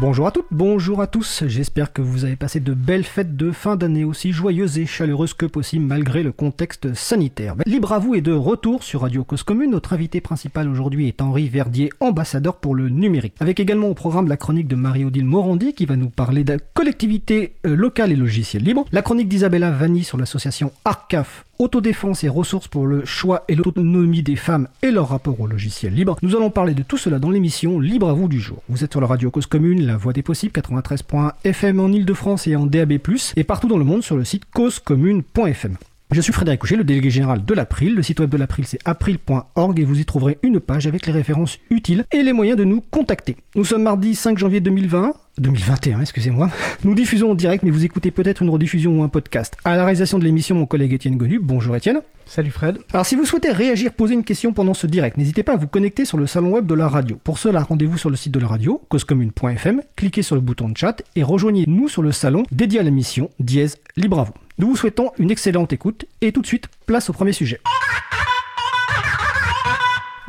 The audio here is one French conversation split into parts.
Bonjour à toutes, bonjour à tous. J'espère que vous avez passé de belles fêtes de fin d'année aussi joyeuses et chaleureuses que possible malgré le contexte sanitaire. Libre à vous est de retour sur Radio Cause Commune. Notre invité principal aujourd'hui est Henri Verdier, ambassadeur pour le numérique. Avec également au programme la chronique de Marie-Odile Morandi qui va nous parler de collectivité euh, locale et logiciels libres. La chronique d'Isabella Vanni sur l'association ARCAF autodéfense et ressources pour le choix et l'autonomie des femmes et leur rapport au logiciel libre. Nous allons parler de tout cela dans l'émission Libre à vous du jour. Vous êtes sur la radio Cause Commune, la voix des possibles, 93.fm en Ile-de-France et en DAB+, et partout dans le monde sur le site causecommune.fm. Je suis Frédéric Couchet, le délégué général de l'April. Le site web de l'April, c'est april.org et vous y trouverez une page avec les références utiles et les moyens de nous contacter. Nous sommes mardi 5 janvier 2020. 2021, excusez-moi. Nous diffusons en direct, mais vous écoutez peut-être une rediffusion ou un podcast. À la réalisation de l'émission, mon collègue Étienne Gonu. Bonjour Étienne. Salut Fred. Alors si vous souhaitez réagir, poser une question pendant ce direct, n'hésitez pas à vous connecter sur le salon web de la radio. Pour cela, rendez-vous sur le site de la radio, causecommune.fm, cliquez sur le bouton de chat et rejoignez-nous sur le salon dédié à l'émission Dièse Libre à vous. Nous vous souhaitons une excellente écoute et tout de suite, place au premier sujet.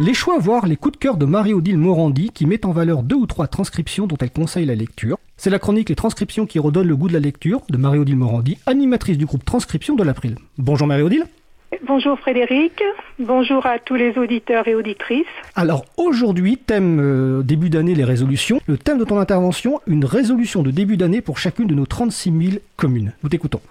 Les choix, voire les coups de cœur de Marie-Odile Morandi qui met en valeur deux ou trois transcriptions dont elle conseille la lecture. C'est la chronique Les transcriptions qui redonnent le goût de la lecture de Marie-Odile Morandi, animatrice du groupe Transcription de l'April. Bonjour Marie-Odile. Bonjour Frédéric, bonjour à tous les auditeurs et auditrices. Alors aujourd'hui, thème euh, début d'année, les résolutions. Le thème de ton intervention, une résolution de début d'année pour chacune de nos 36 000 communes. Nous t'écoutons.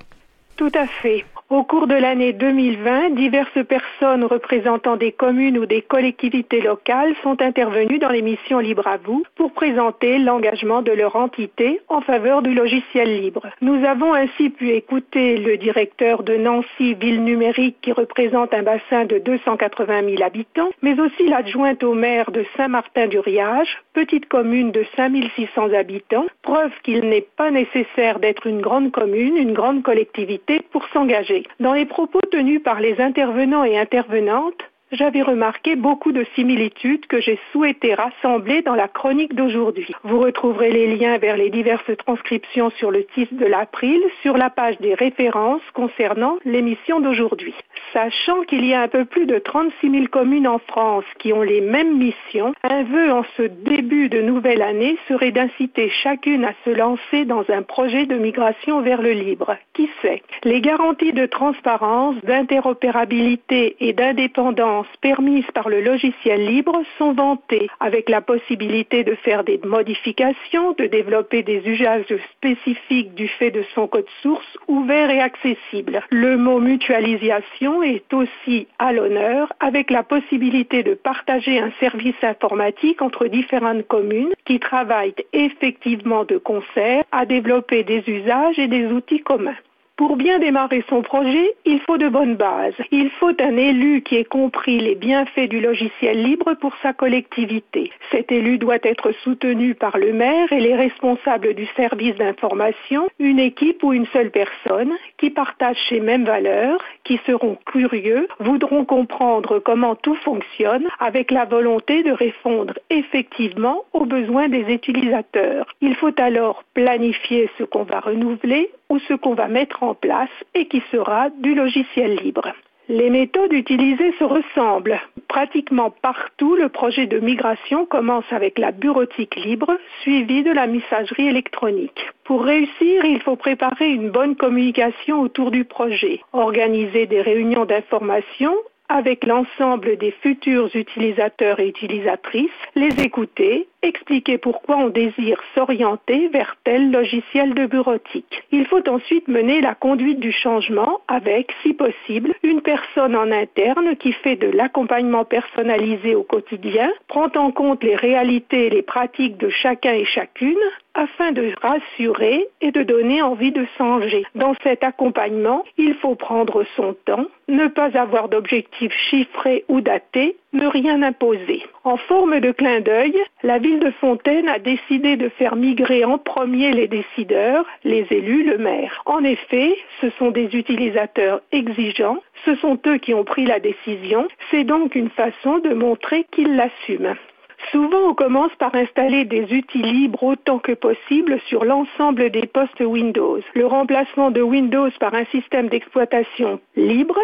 Tout à fait. Au cours de l'année 2020, diverses personnes représentant des communes ou des collectivités locales sont intervenues dans l'émission Libre à vous pour présenter l'engagement de leur entité en faveur du logiciel libre. Nous avons ainsi pu écouter le directeur de Nancy Ville Numérique qui représente un bassin de 280 000 habitants, mais aussi l'adjointe au maire de Saint-Martin-du-Riage, petite commune de 5600 habitants, preuve qu'il n'est pas nécessaire d'être une grande commune, une grande collectivité pour s'engager. Dans les propos tenus par les intervenants et intervenantes, j'avais remarqué beaucoup de similitudes que j'ai souhaité rassembler dans la chronique d'aujourd'hui. Vous retrouverez les liens vers les diverses transcriptions sur le titre de l'April sur la page des références concernant l'émission d'aujourd'hui. Sachant qu'il y a un peu plus de 36 000 communes en France qui ont les mêmes missions, un vœu en ce début de nouvelle année serait d'inciter chacune à se lancer dans un projet de migration vers le libre. Qui sait? Les garanties de transparence, d'interopérabilité et d'indépendance permises par le logiciel libre sont vantées, avec la possibilité de faire des modifications, de développer des usages spécifiques du fait de son code source ouvert et accessible. Le mot mutualisation est aussi à l'honneur, avec la possibilité de partager un service informatique entre différentes communes qui travaillent effectivement de concert à développer des usages et des outils communs. Pour bien démarrer son projet, il faut de bonnes bases. Il faut un élu qui ait compris les bienfaits du logiciel libre pour sa collectivité. Cet élu doit être soutenu par le maire et les responsables du service d'information, une équipe ou une seule personne qui partagent ces mêmes valeurs, qui seront curieux, voudront comprendre comment tout fonctionne avec la volonté de répondre effectivement aux besoins des utilisateurs. Il faut alors planifier ce qu'on va renouveler ou ce qu'on va mettre en place et qui sera du logiciel libre. Les méthodes utilisées se ressemblent. Pratiquement partout, le projet de migration commence avec la bureautique libre, suivie de la messagerie électronique. Pour réussir, il faut préparer une bonne communication autour du projet, organiser des réunions d'information avec l'ensemble des futurs utilisateurs et utilisatrices, les écouter, expliquer pourquoi on désire s'orienter vers tel logiciel de bureautique. Il faut ensuite mener la conduite du changement avec, si possible, une personne en interne qui fait de l'accompagnement personnalisé au quotidien, prend en compte les réalités et les pratiques de chacun et chacune, afin de rassurer et de donner envie de changer. Dans cet accompagnement, il faut prendre son temps, ne pas avoir d'objectifs chiffrés ou datés, ne rien imposer. En forme de clin d'œil, la ville de Fontaine a décidé de faire migrer en premier les décideurs, les élus, le maire. En effet, ce sont des utilisateurs exigeants, ce sont eux qui ont pris la décision, c'est donc une façon de montrer qu'ils l'assument. Souvent, on commence par installer des outils libres autant que possible sur l'ensemble des postes Windows. Le remplacement de Windows par un système d'exploitation libre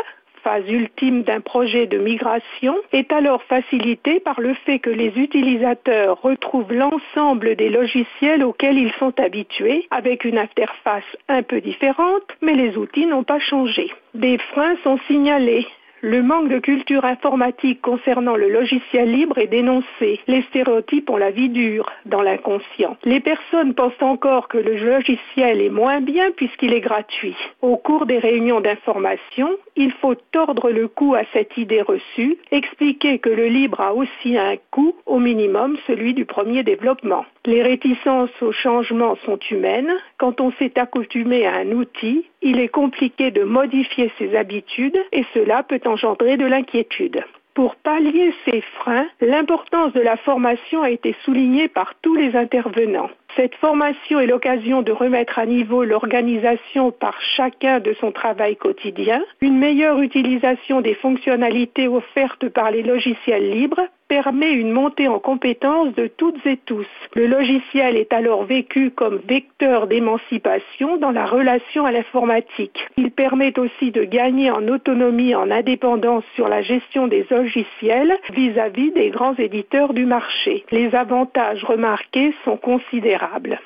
phase ultime d'un projet de migration est alors facilité par le fait que les utilisateurs retrouvent l'ensemble des logiciels auxquels ils sont habitués avec une interface un peu différente, mais les outils n'ont pas changé. Des freins sont signalés le manque de culture informatique concernant le logiciel libre est dénoncé. Les stéréotypes ont la vie dure dans l'inconscient. Les personnes pensent encore que le logiciel est moins bien puisqu'il est gratuit. Au cours des réunions d'information, il faut tordre le cou à cette idée reçue, expliquer que le libre a aussi un coût, au minimum celui du premier développement. Les réticences au changement sont humaines. Quand on s'est accoutumé à un outil, il est compliqué de modifier ses habitudes et cela peut engendrer de l'inquiétude. Pour pallier ces freins, l'importance de la formation a été soulignée par tous les intervenants. Cette formation est l'occasion de remettre à niveau l'organisation par chacun de son travail quotidien, une meilleure utilisation des fonctionnalités offertes par les logiciels libres permet une montée en compétence de toutes et tous. Le logiciel est alors vécu comme vecteur d'émancipation dans la relation à l'informatique. Il permet aussi de gagner en autonomie, en indépendance sur la gestion des logiciels vis-à-vis des grands éditeurs du marché. Les avantages remarqués sont considérables.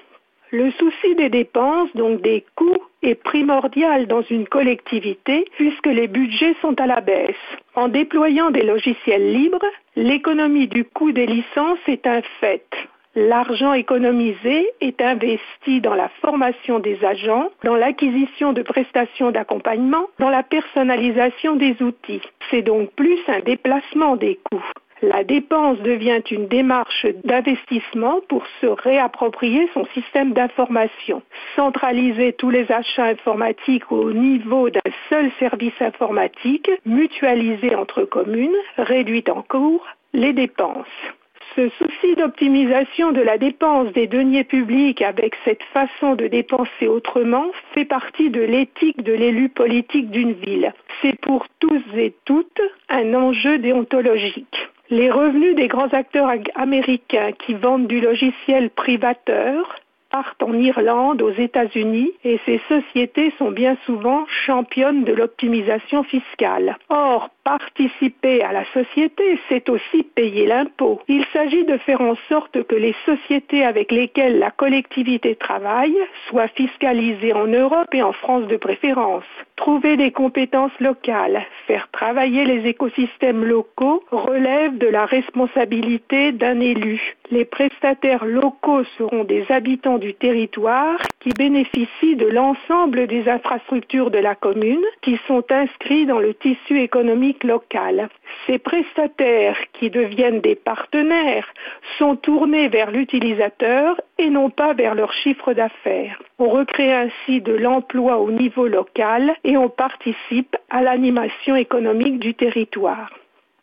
Le souci des dépenses, donc des coûts, est primordial dans une collectivité puisque les budgets sont à la baisse. En déployant des logiciels libres, l'économie du coût des licences est un fait. L'argent économisé est investi dans la formation des agents, dans l'acquisition de prestations d'accompagnement, dans la personnalisation des outils. C'est donc plus un déplacement des coûts la dépense devient une démarche d'investissement pour se réapproprier son système d'information. Centraliser tous les achats informatiques au niveau d'un seul service informatique, mutualiser entre communes, réduit en cours les dépenses. Ce souci d'optimisation de la dépense des deniers publics avec cette façon de dépenser autrement fait partie de l'éthique de l'élu politique d'une ville. C'est pour tous et toutes un enjeu déontologique. Les revenus des grands acteurs américains qui vendent du logiciel privateur partent en Irlande, aux États-Unis, et ces sociétés sont bien souvent championnes de l'optimisation fiscale. Or, participer à la société, c'est aussi payer l'impôt. Il s'agit de faire en sorte que les sociétés avec lesquelles la collectivité travaille soient fiscalisées en Europe et en France de préférence. Trouver des compétences locales, faire travailler les écosystèmes locaux relève de la responsabilité d'un élu. Les prestataires locaux seront des habitants du territoire qui bénéficient de l'ensemble des infrastructures de la commune qui sont inscrits dans le tissu économique locale. Ces prestataires qui deviennent des partenaires sont tournés vers l'utilisateur et non pas vers leur chiffre d'affaires. On recrée ainsi de l'emploi au niveau local et on participe à l'animation économique du territoire.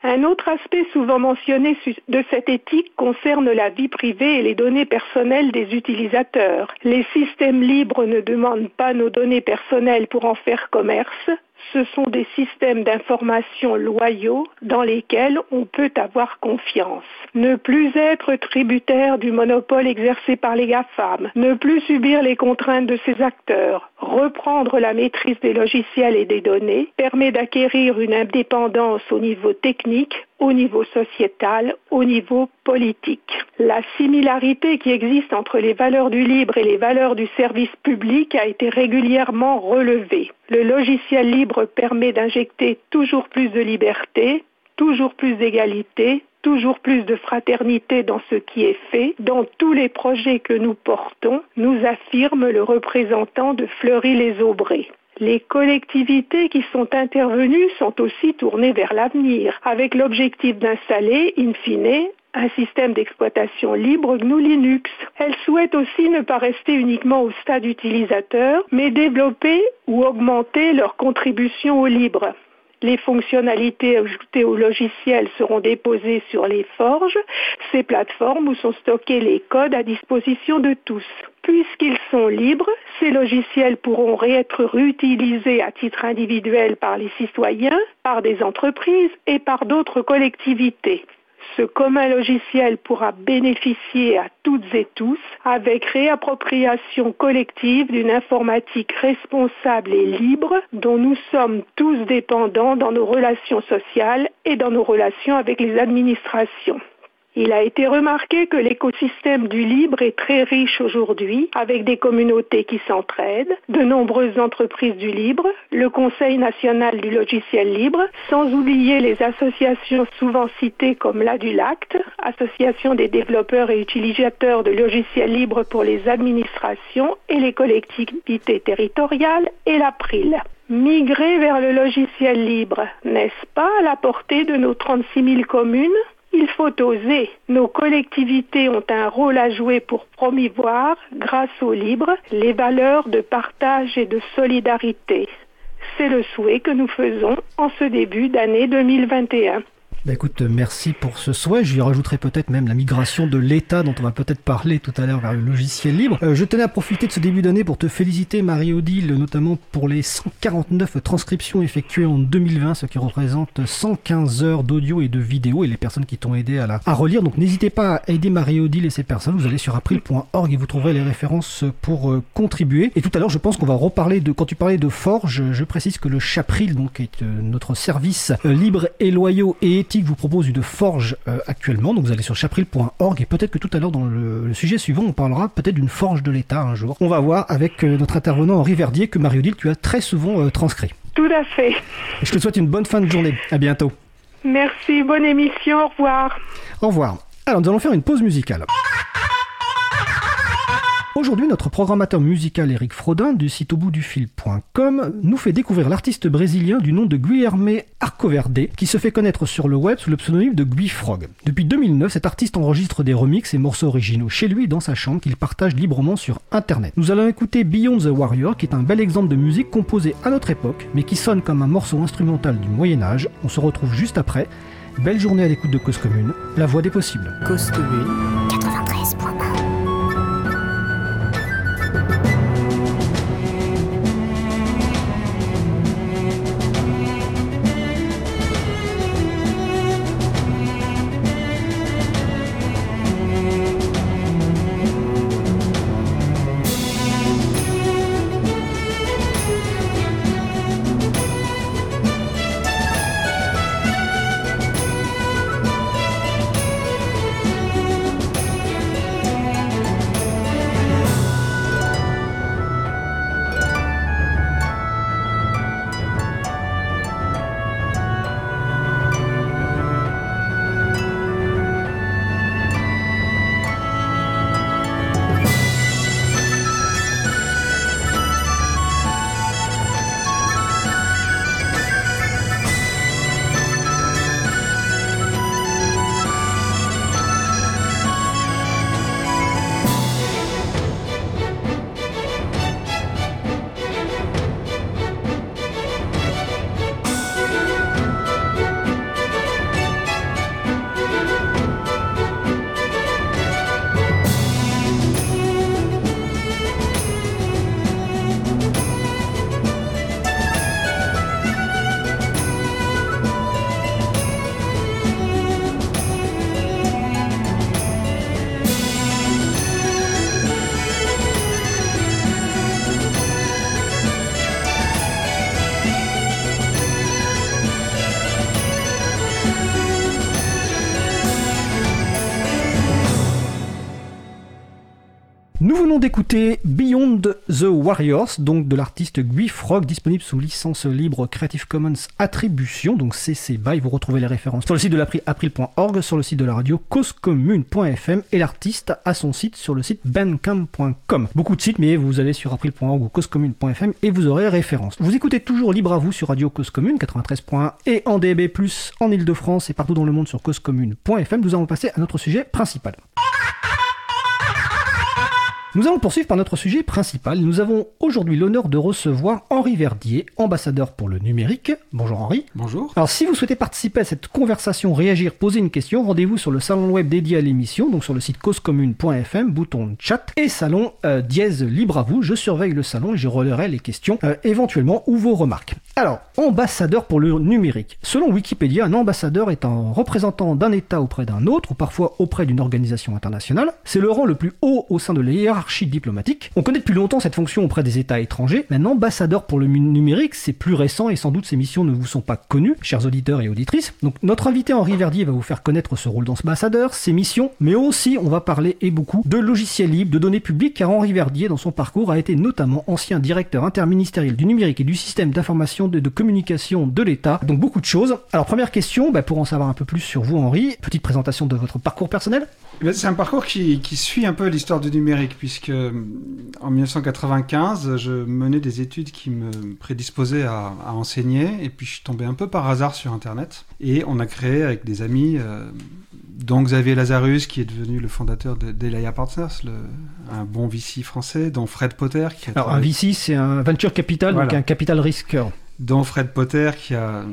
Un autre aspect souvent mentionné de cette éthique concerne la vie privée et les données personnelles des utilisateurs. Les systèmes libres ne demandent pas nos données personnelles pour en faire commerce, ce sont des systèmes d'information loyaux dans lesquels on peut avoir confiance. Ne plus être tributaire du monopole exercé par les GAFAM, ne plus subir les contraintes de ces acteurs, reprendre la maîtrise des logiciels et des données permet d'acquérir une indépendance au niveau technique, au niveau sociétal, au niveau politique. La similarité qui existe entre les valeurs du libre et les valeurs du service public a été régulièrement relevée. Le logiciel libre permet d'injecter toujours plus de liberté, toujours plus d'égalité, toujours plus de fraternité dans ce qui est fait. Dans tous les projets que nous portons, nous affirme le représentant de Fleury-les-Aubrais. Les collectivités qui sont intervenues sont aussi tournées vers l'avenir, avec l'objectif d'installer, in fine, un système d'exploitation libre GNU Linux. Elles souhaitent aussi ne pas rester uniquement au stade utilisateur, mais développer ou augmenter leur contribution au libre. Les fonctionnalités ajoutées au logiciel seront déposées sur les forges, ces plateformes où sont stockés les codes à disposition de tous. Puisqu'ils sont libres, ces logiciels pourront être réutilisés à titre individuel par les citoyens, par des entreprises et par d'autres collectivités. Ce commun logiciel pourra bénéficier à toutes et tous avec réappropriation collective d'une informatique responsable et libre dont nous sommes tous dépendants dans nos relations sociales et dans nos relations avec les administrations. Il a été remarqué que l'écosystème du libre est très riche aujourd'hui, avec des communautés qui s'entraident, de nombreuses entreprises du libre, le Conseil national du logiciel libre, sans oublier les associations souvent citées comme l'ADULACT, Association des développeurs et utilisateurs de logiciels libres pour les administrations et les collectivités territoriales, et l'APRIL. Migrer vers le logiciel libre, n'est-ce pas à la portée de nos 36 000 communes? Il faut oser. Nos collectivités ont un rôle à jouer pour promouvoir, grâce au libre, les valeurs de partage et de solidarité. C'est le souhait que nous faisons en ce début d'année 2021. Bah écoute, merci pour ce souhait. J'y rajouterai peut-être même la migration de l'État dont on va peut-être parler tout à l'heure vers le logiciel libre. Euh, je tenais à profiter de ce début d'année pour te féliciter Marie-Odile, notamment pour les 149 transcriptions effectuées en 2020, ce qui représente 115 heures d'audio et de vidéo et les personnes qui t'ont aidé à, la, à relire. Donc n'hésitez pas à aider Marie-Odile et ces personnes. Vous allez sur april.org et vous trouverez les références pour euh, contribuer. Et tout à l'heure, je pense qu'on va reparler de, quand tu parlais de Forge, je précise que le Chapril, donc, est euh, notre service libre et loyaux et éthique vous propose une forge euh, actuellement. Donc vous allez sur chapril.org et peut-être que tout à l'heure dans le, sujet suivant, on parlera peut-être d'une forge de l'État un jour. On va voir avec euh, notre intervenant Henri Verdier que Mario Dil, tu as très souvent euh, transcrit. Tout à fait. je te souhaite une bonne fin de journée. À bientôt. Merci, bonne émission. Au revoir. Au revoir. Alors nous allons faire une pause musicale. Aujourd'hui, notre programmateur musical Eric Frodin du site au bout du fil.com nous fait découvrir l'artiste brésilien du nom de Guilherme Arcoverde qui se fait connaître sur le web sous le pseudonyme de Guifrog. Depuis 2009, cet artiste enregistre des remixes et morceaux originaux chez lui dans sa chambre qu'il partage librement sur internet. Nous allons écouter Beyond the Warrior qui est un bel exemple de musique composée à notre époque mais qui sonne comme un morceau instrumental du Moyen-Âge. On se retrouve juste après. Belle journée à l'écoute de Cause Commune, la voix des possibles. Cause Commune 93.1 d'écouter Beyond the Warriors, donc de l'artiste Guy Frog, disponible sous licence libre Creative Commons Attribution, donc CC BY. Vous retrouvez les références sur le site de l'april.org, sur le site de la radio causecommune.fm et l'artiste a son site sur le site bandcamp.com. Beaucoup de sites, mais vous allez sur april.org ou causecommune.fm et vous aurez les références. Vous écoutez toujours libre à vous sur Radio Cause Commune 93.1 et en DB+, en Ile-de-France et partout dans le monde sur causecommune.fm. Nous allons passer à notre sujet principal. Nous allons poursuivre par notre sujet principal. Nous avons aujourd'hui l'honneur de recevoir Henri Verdier, ambassadeur pour le numérique. Bonjour Henri. Bonjour. Alors si vous souhaitez participer à cette conversation, réagir, poser une question, rendez-vous sur le salon web dédié à l'émission, donc sur le site causecommune.fm, bouton chat et salon euh, dièse libre à vous. Je surveille le salon et je relayerai les questions euh, éventuellement ou vos remarques. Alors, ambassadeur pour le numérique. Selon Wikipédia, un ambassadeur est un représentant d'un État auprès d'un autre, ou parfois auprès d'une organisation internationale. C'est le rang le plus haut au sein de la hiérarchie diplomatique. On connaît depuis longtemps cette fonction auprès des États étrangers, mais un ambassadeur pour le numérique, c'est plus récent et sans doute ces missions ne vous sont pas connues, chers auditeurs et auditrices. Donc notre invité Henri Verdier va vous faire connaître ce rôle d'ambassadeur, ses missions, mais aussi on va parler et beaucoup de logiciels libres, de données publiques, car Henri Verdier, dans son parcours, a été notamment ancien directeur interministériel du numérique et du système d'information de, communication de l'État. Donc beaucoup de choses. Alors première question, bah, pour en savoir un peu plus sur vous Henri, petite présentation de votre parcours personnel. Eh c'est un parcours qui, suit un peu l'histoire du numérique, puisque euh, en 1995, je menais des études qui me prédisposaient à, enseigner, et puis je suis tombé un peu par hasard sur Internet, et on a créé avec des amis, euh, dont Xavier Lazarus, qui est devenu le fondateur d'Elia Partners, le, un bon VC français, dont Fred Potter. Qui Alors un VC, c'est un venture capital, donc un capital risqueur dont Fred Potter qui a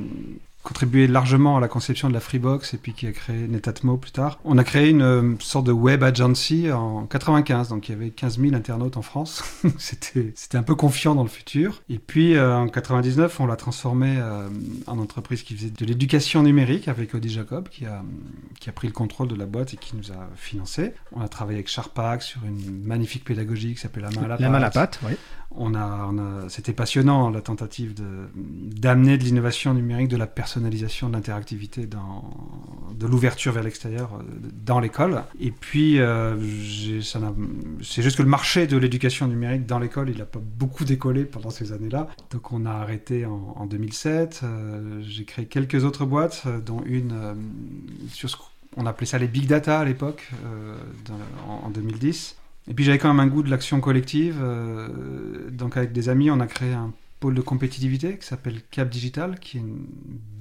contribué largement à la conception de la Freebox et puis qui a créé Netatmo plus tard. On a créé une euh, sorte de web agency en 95, donc il y avait 15 000 internautes en France. c'était, c'était un peu confiant dans le futur. Et puis euh, en 99, on l'a transformé euh, en entreprise qui faisait de l'éducation numérique avec Audi Jacob qui a, qui a pris le contrôle de la boîte et qui nous a financé. On a travaillé avec Sharpak sur une magnifique pédagogie qui s'appelle La main à la, la Main à la pâte, oui. On a, on c'était passionnant la tentative d'amener de l'innovation numérique, de la personnalisation, de l'interactivité, de l'ouverture vers l'extérieur euh, dans l'école. Et puis, euh, c'est juste que le marché de l'éducation numérique dans l'école, il n'a pas beaucoup décollé pendant ces années-là. Donc on a arrêté en, 2007. Euh, j'ai créé quelques autres boîtes, dont une sur ce qu'on appelait ça les big data à l'époque, en 2010. Et puis j'avais quand même un goût de l'action collective. Euh, donc avec des amis, on a créé un pôle de compétitivité qui s'appelle Cap Digital, qui est une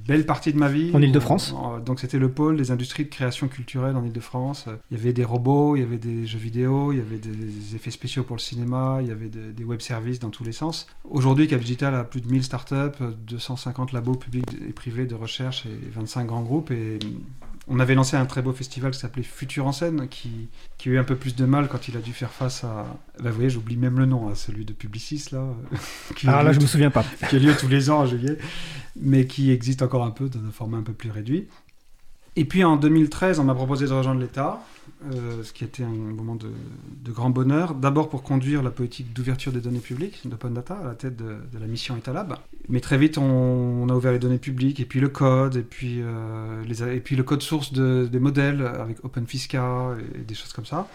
belle partie de ma vie. En Ile-de-France Donc c'était le pôle des industries de création culturelle en Ile-de-France. Il y avait des robots, il y avait des jeux vidéo, il y avait des effets spéciaux pour le cinéma, il y avait des web services dans tous les sens. Aujourd'hui, Cap Digital a plus de 1000 startups, 250 labos publics et privés de recherche et 25 grands groupes. Et on avait lancé un très beau festival qui s'appelait Futur en scène, qui, qui, a eu un peu plus de mal quand il a dû faire face à. Bah, vous voyez, j'oublie même le nom, à hein, celui de Publicis, là. ah là, je me souviens pas. qui a lieu tous les ans en juillet, mais qui existe encore un peu dans un format un peu plus réduit. Et puis en 2013, on m'a proposé de rejoindre l'État. Euh, ce qui était un moment de, grand bonheur. D'abord pour conduire la politique d'ouverture des données publiques d'Open Data à la tête de, la mission Etalab. Mais très vite, on, a ouvert les données publiques, et puis le code, et puis, euh, les, et puis le code source des modèles avec OpenFisca et, des choses comme ça.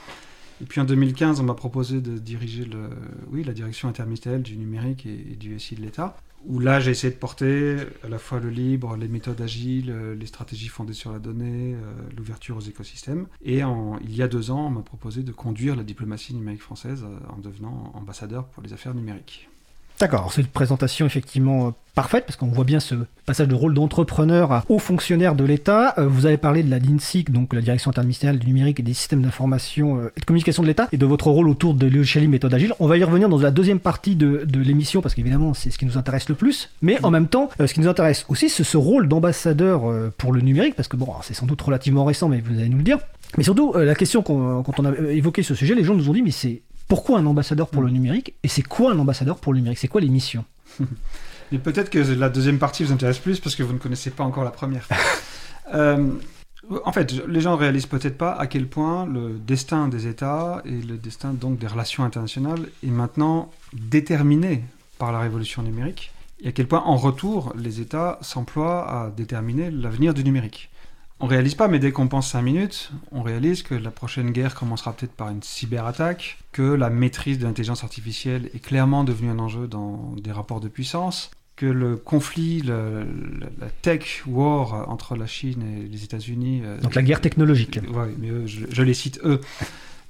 Et puis en 2015, on m'a proposé de diriger le, oui, la direction interministérielle du numérique et, et du SI de l'État où là j'ai essayé de porter à la fois le libre, les méthodes agiles, euh, les stratégies fondées sur la donnée, euh, l'ouverture aux écosystèmes. Et il y a deux ans, on m'a proposé de conduire la diplomatie numérique française euh, en devenant ambassadeur pour les affaires numériques. D'accord, c'est une présentation effectivement euh, parfaite parce qu'on voit bien ce passage de rôle d'entrepreneur haut fonctionnaire de l'État. Euh, vous avez parlé de la DINSIC, donc la Direction interministérielle du numérique et des systèmes d'information euh, et de communication de l'État, et de votre rôle autour de l'Euchalie méthode agile. On va y revenir dans la deuxième partie de, l'émission parce qu'évidemment c'est ce qui nous intéresse le plus. Mais en même temps, ce qui nous intéresse aussi, c'est ce rôle d'ambassadeur pour le numérique parce que bon, c'est sans doute relativement récent, mais vous allez nous le dire. Mais surtout, la question quand on a évoqué ce sujet, les gens nous ont dit mais c'est pourquoi un ambassadeur pour le mm. numérique et c'est quoi un ambassadeur pour le numérique? C'est quoi les missions? Et peut-être que la deuxième partie vous intéresse plus parce que vous ne connaissez pas encore la première. Euh, en fait, les gens ne réalisent peut-être pas à quel point le destin des États et le destin donc des relations internationales est maintenant déterminé par la révolution numérique et à quel point en retour les États s'emploient à déterminer l'avenir du numérique. On réalise pas, mais dès qu'on pense 5 minutes, on réalise que la prochaine guerre commencera peut-être par une cyberattaque, que la maîtrise de l'intelligence artificielle est clairement devenue un enjeu dans des rapports de puissance, que le conflit, la tech war entre la Chine et les États-Unis. Euh, Donc la guerre technologique. Oui, mais je, les cite eux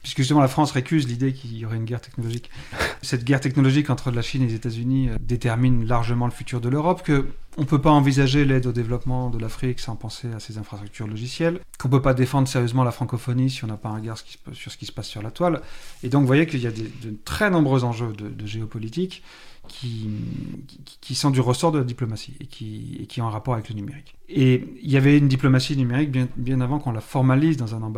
puisque justement la France récuse l'idée qu'il y aurait une guerre technologique. Cette guerre technologique entre la Chine et les États-Unis euh, détermine largement le futur de l'Europe, que on ne peut pas envisager l'aide au développement de l'Afrique sans penser à ses infrastructures logicielles, qu'on ne peut pas défendre sérieusement la francophonie si on n'a pas un regard sur ce qui se passe sur la toile. Et donc vous voyez qu'il y a de très nombreux enjeux de géopolitique qui, qui, sont du ressort de la diplomatie et qui, et qui ont un rapport avec le numérique. Et il y avait une diplomatie numérique bien, bien avant qu'on la formalise dans un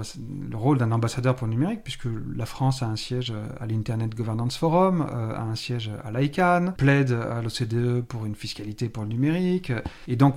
le rôle d'un ambassadeur pour le numérique, puisque la France a un siège à l'Internet Governance Forum, euh, a un siège à l'ICANN, plaide à l'OCDE pour une fiscalité pour le numérique. Et donc,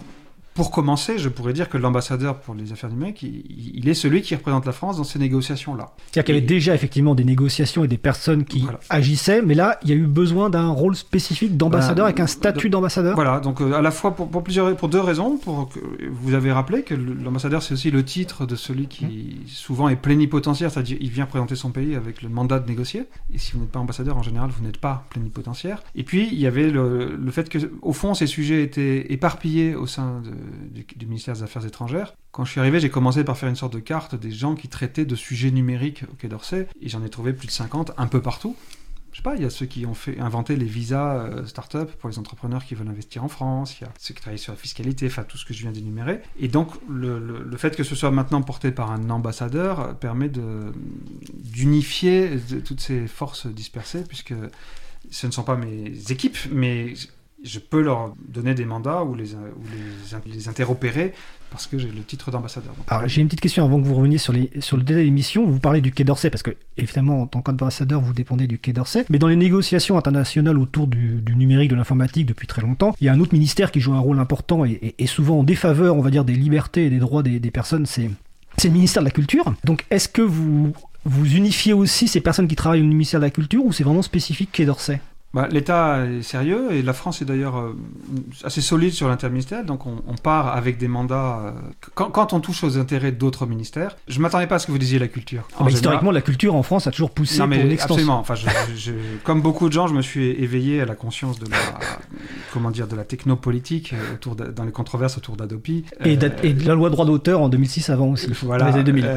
pour commencer, je pourrais dire que l'ambassadeur pour les affaires numériques, il, il, est celui qui représente la France dans ces négociations-là. C'est-à-dire qu'il y avait déjà effectivement des négociations et des personnes qui voilà. agissaient, mais là, il y a eu besoin d'un rôle spécifique d'ambassadeur ben, avec un statut d'ambassadeur. Voilà, donc euh, à la fois pour, pour, plusieurs, pour deux raisons. Pour vous avez rappelé que l'ambassadeur, c'est aussi le titre de celui qui mmh. souvent est plénipotentiaire, c'est-à-dire il vient présenter son pays avec le mandat de négocier. Et si vous n'êtes pas ambassadeur, en général, vous n'êtes pas plénipotentiaire. Et puis, il y avait le, le fait que, au fond, ces sujets étaient éparpillés au sein de du, ministère des Affaires étrangères. Quand je suis arrivé, j'ai commencé par faire une sorte de carte des gens qui traitaient de sujets numériques au Quai d'Orsay, et j'en ai trouvé plus de 50 un peu partout. Je sais pas, il y a ceux qui ont fait inventé les visas euh, start-up pour les entrepreneurs qui veulent investir en France, il y a ceux qui travaillent sur la fiscalité, enfin tout ce que je viens d'énumérer. Et donc le, fait que ce soit maintenant porté par un ambassadeur permet d'unifier toutes ces forces dispersées, puisque ce ne sont pas mes équipes, mais je peux leur donner des mandats ou les, les interopérer parce que j'ai le titre d'ambassadeur. Alors j'ai une petite question avant que vous reveniez sur, les, sur le délai d'émission. Vous parlez du Quai d'Orsay parce que évidemment en tant qu'ambassadeur vous dépendez du Quai d'Orsay, mais dans les négociations internationales autour du, numérique, de l'informatique depuis très longtemps, il y a un autre ministère qui joue un rôle important et, et, souvent en défaveur, on va dire, des libertés et des droits des, personnes, c'est c'est le ministère de la Culture. Donc est-ce que vous vous unifiez aussi ces personnes qui travaillent au ministère de la Culture ou c'est vraiment spécifique Quai d'Orsay? Bah, L'État est sérieux et la France est d'ailleurs euh, assez solide sur l'interministériel, donc on, on, part avec des mandats. Euh, quand, quand, on touche aux intérêts d'autres ministères, je m'attendais pas à ce que vous disiez la culture. Ah historiquement, la culture en France a toujours poussé non, mais pour. Absolument. Enfin, je, je, comme beaucoup de gens, je me suis éveillé à la conscience de la, comment dire, de la technopolitique euh, autour de, dans les controverses autour d'Adopi. Et, euh, et, de la loi droit d'auteur en 2006 avant aussi. Voilà. Dans les années 2000.